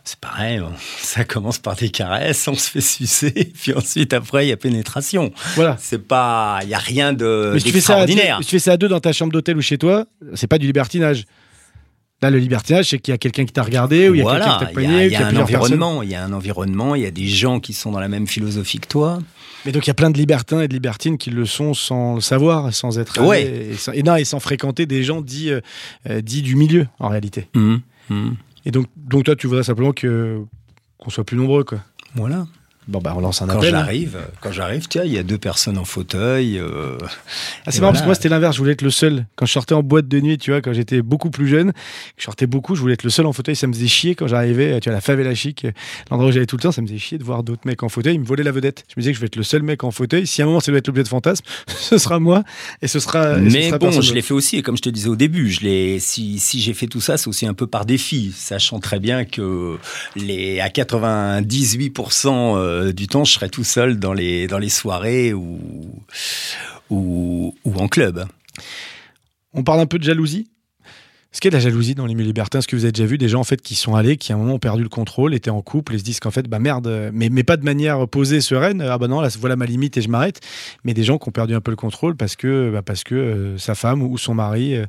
C'est pareil, [laughs] ça commence par des caresses, on se fait sucer, [laughs] puis ensuite après il y a pénétration. Voilà. C'est pas, il y a rien de Mais si tu fais ça à deux, d'extraordinaire. si tu fais ça à deux dans ta chambre d'hôtel ou chez toi, c'est pas du libertinage. Là, le libertinage, c'est qu'il y a quelqu'un qui t'a regardé, ou il y a quelqu'un qui t'a il y a, poigné, il y a un environnement, il y a un environnement, il y a des gens qui sont dans la même philosophie que toi. Mais donc, il y a plein de libertins et de libertines qui le sont sans le savoir, sans être Ouais. et, sans, et non, et sans fréquenter des gens dits, euh, euh, dits du milieu, en réalité. Hum, hum. Et donc, donc toi, tu voudrais simplement que qu'on soit plus nombreux, quoi. Voilà. Bon, bah, on lance un Quand appel. hein. j'arrive, quand j'arrive, tiens, il y a deux personnes en fauteuil. euh, Ah, c'est marrant parce que moi c'était l'inverse, je voulais être le seul. Quand je sortais en boîte de nuit, tu vois, quand j'étais beaucoup plus jeune, je sortais beaucoup, je voulais être le seul en fauteuil, ça me faisait chier quand j'arrivais, tu vois, la favela chic, l'endroit où j'allais tout le temps, ça me faisait chier de voir d'autres mecs en fauteuil, ils me volaient la vedette. Je me disais que je vais être le seul mec en fauteuil, si à un moment ça doit être l'objet de fantasme, [laughs] ce sera moi et ce sera. ce Mais sera bon, je l'ai fait aussi, et comme je te disais au début, je l'ai, si, si j'ai fait tout ça, c'est aussi un peu par défi, sachant très bien que les, à 98% euh, du temps, je serai tout seul dans les, dans les soirées ou, ou, en club. On parle un peu de jalousie. Est-ce qu'il de la jalousie dans les milieux libertins Est-ce que vous avez déjà vu des gens en fait qui sont allés, qui à un moment ont perdu le contrôle, étaient en couple et se disent qu'en fait bah merde, euh, mais, mais pas de manière posée, sereine. Ah bah non, là voilà ma limite et je m'arrête. Mais des gens qui ont perdu un peu le contrôle parce que bah, parce que euh, sa femme ou son mari, euh,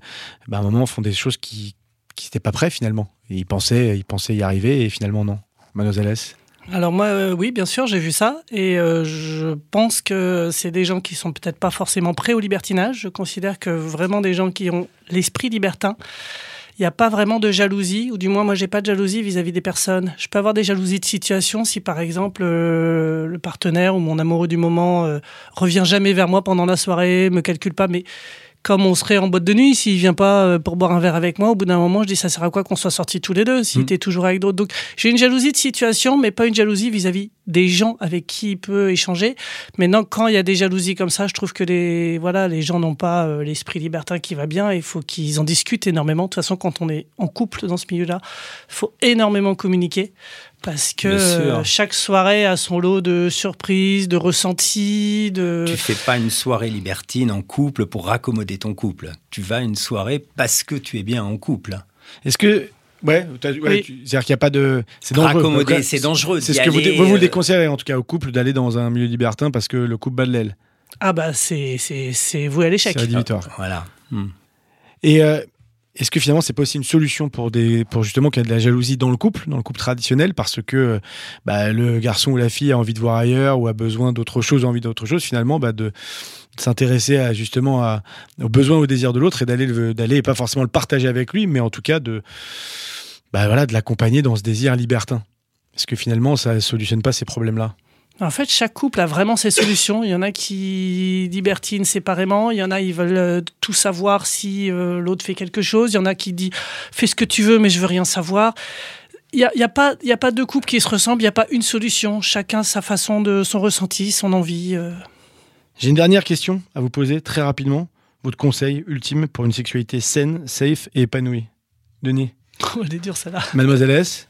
bah, à un moment font des choses qui n'étaient pas prêts finalement. Ils pensaient ils pensaient y arriver et finalement non. Mademoiselle S. Alors moi, euh, oui, bien sûr, j'ai vu ça. Et euh, je pense que c'est des gens qui sont peut-être pas forcément prêts au libertinage. Je considère que vraiment des gens qui ont l'esprit libertin, il n'y a pas vraiment de jalousie, ou du moins moi j'ai pas de jalousie vis-à-vis des personnes. Je peux avoir des jalousies de situation si par exemple euh, le partenaire ou mon amoureux du moment revient jamais vers moi pendant la soirée, me calcule pas, mais comme on serait en boîte de nuit, s'il vient pas euh, pour boire un verre avec moi, au bout d'un moment, je dis ça sert à quoi qu'on soit sortis tous les deux s'il était toujours avec d'autres. Donc j'ai une jalousie de situation, mais pas une jalousie vis-à-vis des gens avec qui il peut échanger. Maintenant, quand il y a des jalousies comme ça, je trouve que les voilà, les gens n'ont pas euh, l'esprit libertin qui va bien. Il faut qu'ils en discutent énormément. De toute façon, quand on est en couple dans ce milieu-là, il faut énormément communiquer Parce que euh, chaque soirée a son lot de surprises, de ressentis, de. Tu fais pas une soirée libertine en couple pour raccommoder ton couple. Tu vas à une soirée parce que tu es bien en couple. Est-ce que. Ouais, Oui. c'est-à-dire qu'il n'y a pas de. C'est dangereux. Raccommoder, c'est dangereux. C'est ce que vous, aller, vous, vous euh, déconseillez en tout cas au couple d'aller dans un milieu libertin parce que le couple bat de l'aile. Ah bah c'est c'est c'est voué à l'échec. C'est rédhibitoire. Voilà. Hmm. Et euh, est-ce que finalement c'est pas aussi une solution pour des pour justement qu'il y ait de la jalousie dans le couple, dans le couple traditionnel, parce que bah, le garçon ou la fille a envie de voir ailleurs ou a besoin d'autre chose, envie d'autre chose, finalement bah, de, s'intéresser à justement aux besoins, aux désirs de l'autre et d'aller le- d'aller pas forcément le partager avec lui, mais en tout cas de bah, voilà de l'accompagner dans ce désir libertin. Est-ce que finalement ça solutionne pas ces problèmes-là? En fait, chaque couple a vraiment ses solutions. Il y en a qui libertinent séparément. Il y en a, ils veulent euh, tout savoir si euh, l'autre fait quelque chose. Il y en a qui disent fais ce que tu veux, mais je veux rien savoir. Il n'y a, y a, pas- y a pas deux couples qui se ressemblent. Il n'y a pas une solution. Chacun sa façon de son ressenti, son envie. euh. J'ai une dernière question à vous poser très rapidement. Votre conseil ultime pour une sexualité saine, safe et épanouie. Denis, [laughs] Elle est dure, celle-là. Mademoiselle S,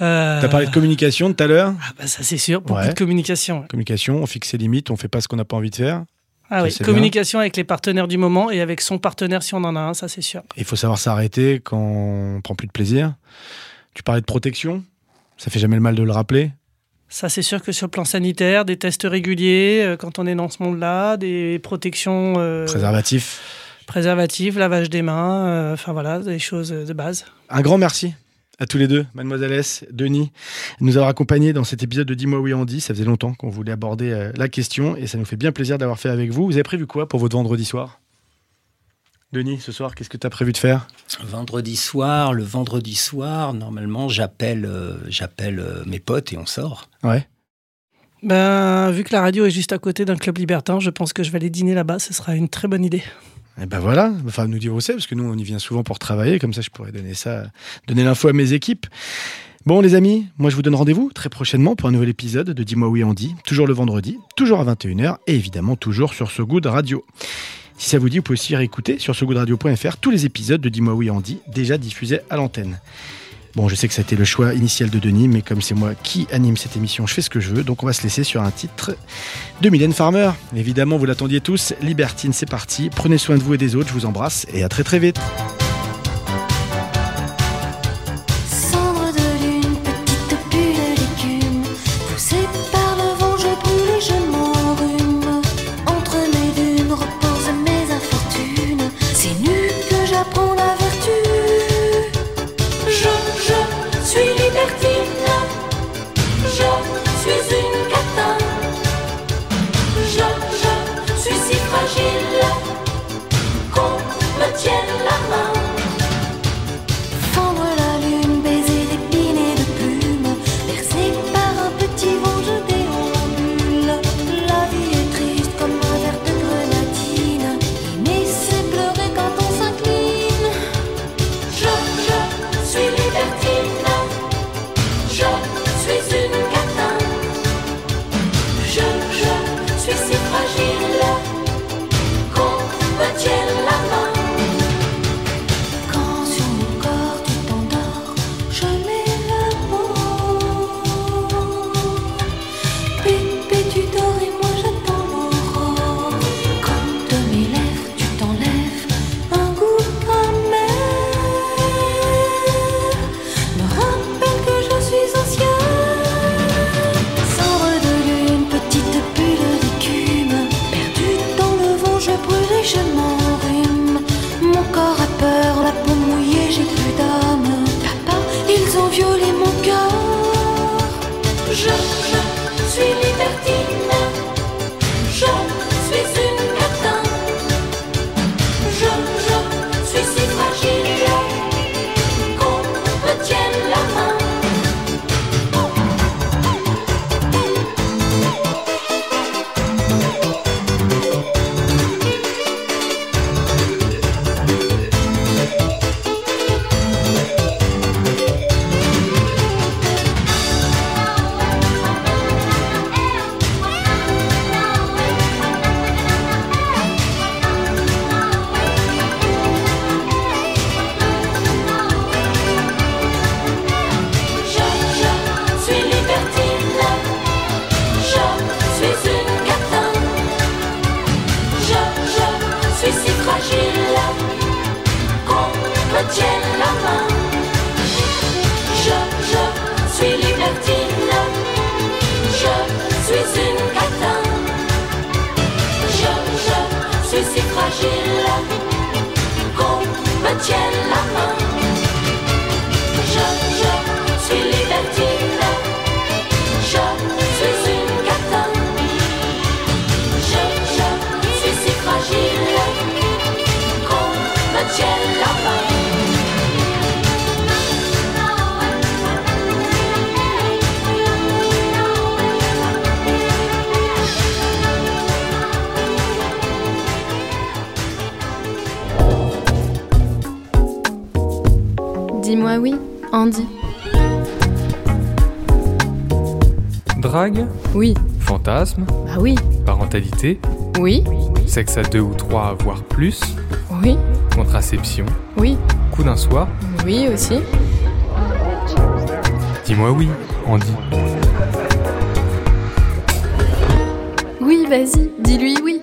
Euh, t'as parlé de communication tout à l'heure? ah bah, ça, c'est sûr. Beaucoup Ouais. de communication. ouais. Communication, on fixe ses limites, on fait pas ce qu'on n'a pas envie de faire. Ah Ça, oui, communication avec les partenaires du moment et avec son partenaire si on en a un, ça c'est sûr. Il faut savoir s'arrêter quand on prend plus de plaisir. Tu parlais de protection, ça fait jamais le mal de le rappeler. Ça, c'est sûr que sur le plan sanitaire, des tests réguliers euh, quand on est dans ce monde-là, des protections euh, Préservatif. préservatives, lavage des mains, euh, enfin voilà, des choses de base. Un grand merci à tous les deux, Mademoiselle S, Denis, de nous avoir accompagnés dans cet épisode de Dis-moi oui Andy. Ça faisait longtemps qu'on voulait aborder euh, la question et ça nous fait bien plaisir d'avoir fait avec vous. Vous avez prévu quoi pour votre vendredi soir? Denis, ce soir, qu'est-ce que tu as prévu de faire? Vendredi soir, le vendredi soir, normalement, j'appelle euh, j'appelle euh, mes potes et on sort. Ouais. Ben, vu que la radio est juste à côté d'un club libertin, je pense que je vais aller dîner là-bas, ce sera une très bonne idée. Et ben voilà, enfin nous dire où c'est, parce que nous on y vient souvent pour travailler, comme ça je pourrais donner ça, donner l'info à mes équipes. Bon les amis, moi je vous donne rendez-vous très prochainement pour un nouvel épisode de Dis-moi oui Andy, toujours le vendredi, toujours à 21h et évidemment toujours sur ce Good Radio. Si ça vous dit, vous pouvez aussi réécouter sur segoodradio.fr tous les épisodes de Dis-moi oui Andy déjà diffusés à l'antenne. Bon, je sais que été le choix initial de Denis, mais comme c'est moi qui anime cette émission, je fais ce que je veux, donc on va se laisser sur un titre de Mylène Farmer. Évidemment, vous l'attendiez tous, Libertine, c'est parti. Prenez soin de vous et des autres, je vous embrasse et à très très vite. Dis-moi oui, Andy. Drague, Oui. fantasme, Bah oui. parentalité, Oui. sexe à deux ou trois, voire plus, Oui. contraception, Oui. coup d'un soir. Oui aussi. Dis-moi oui, Andy. Oui, vas-y, dis-lui oui.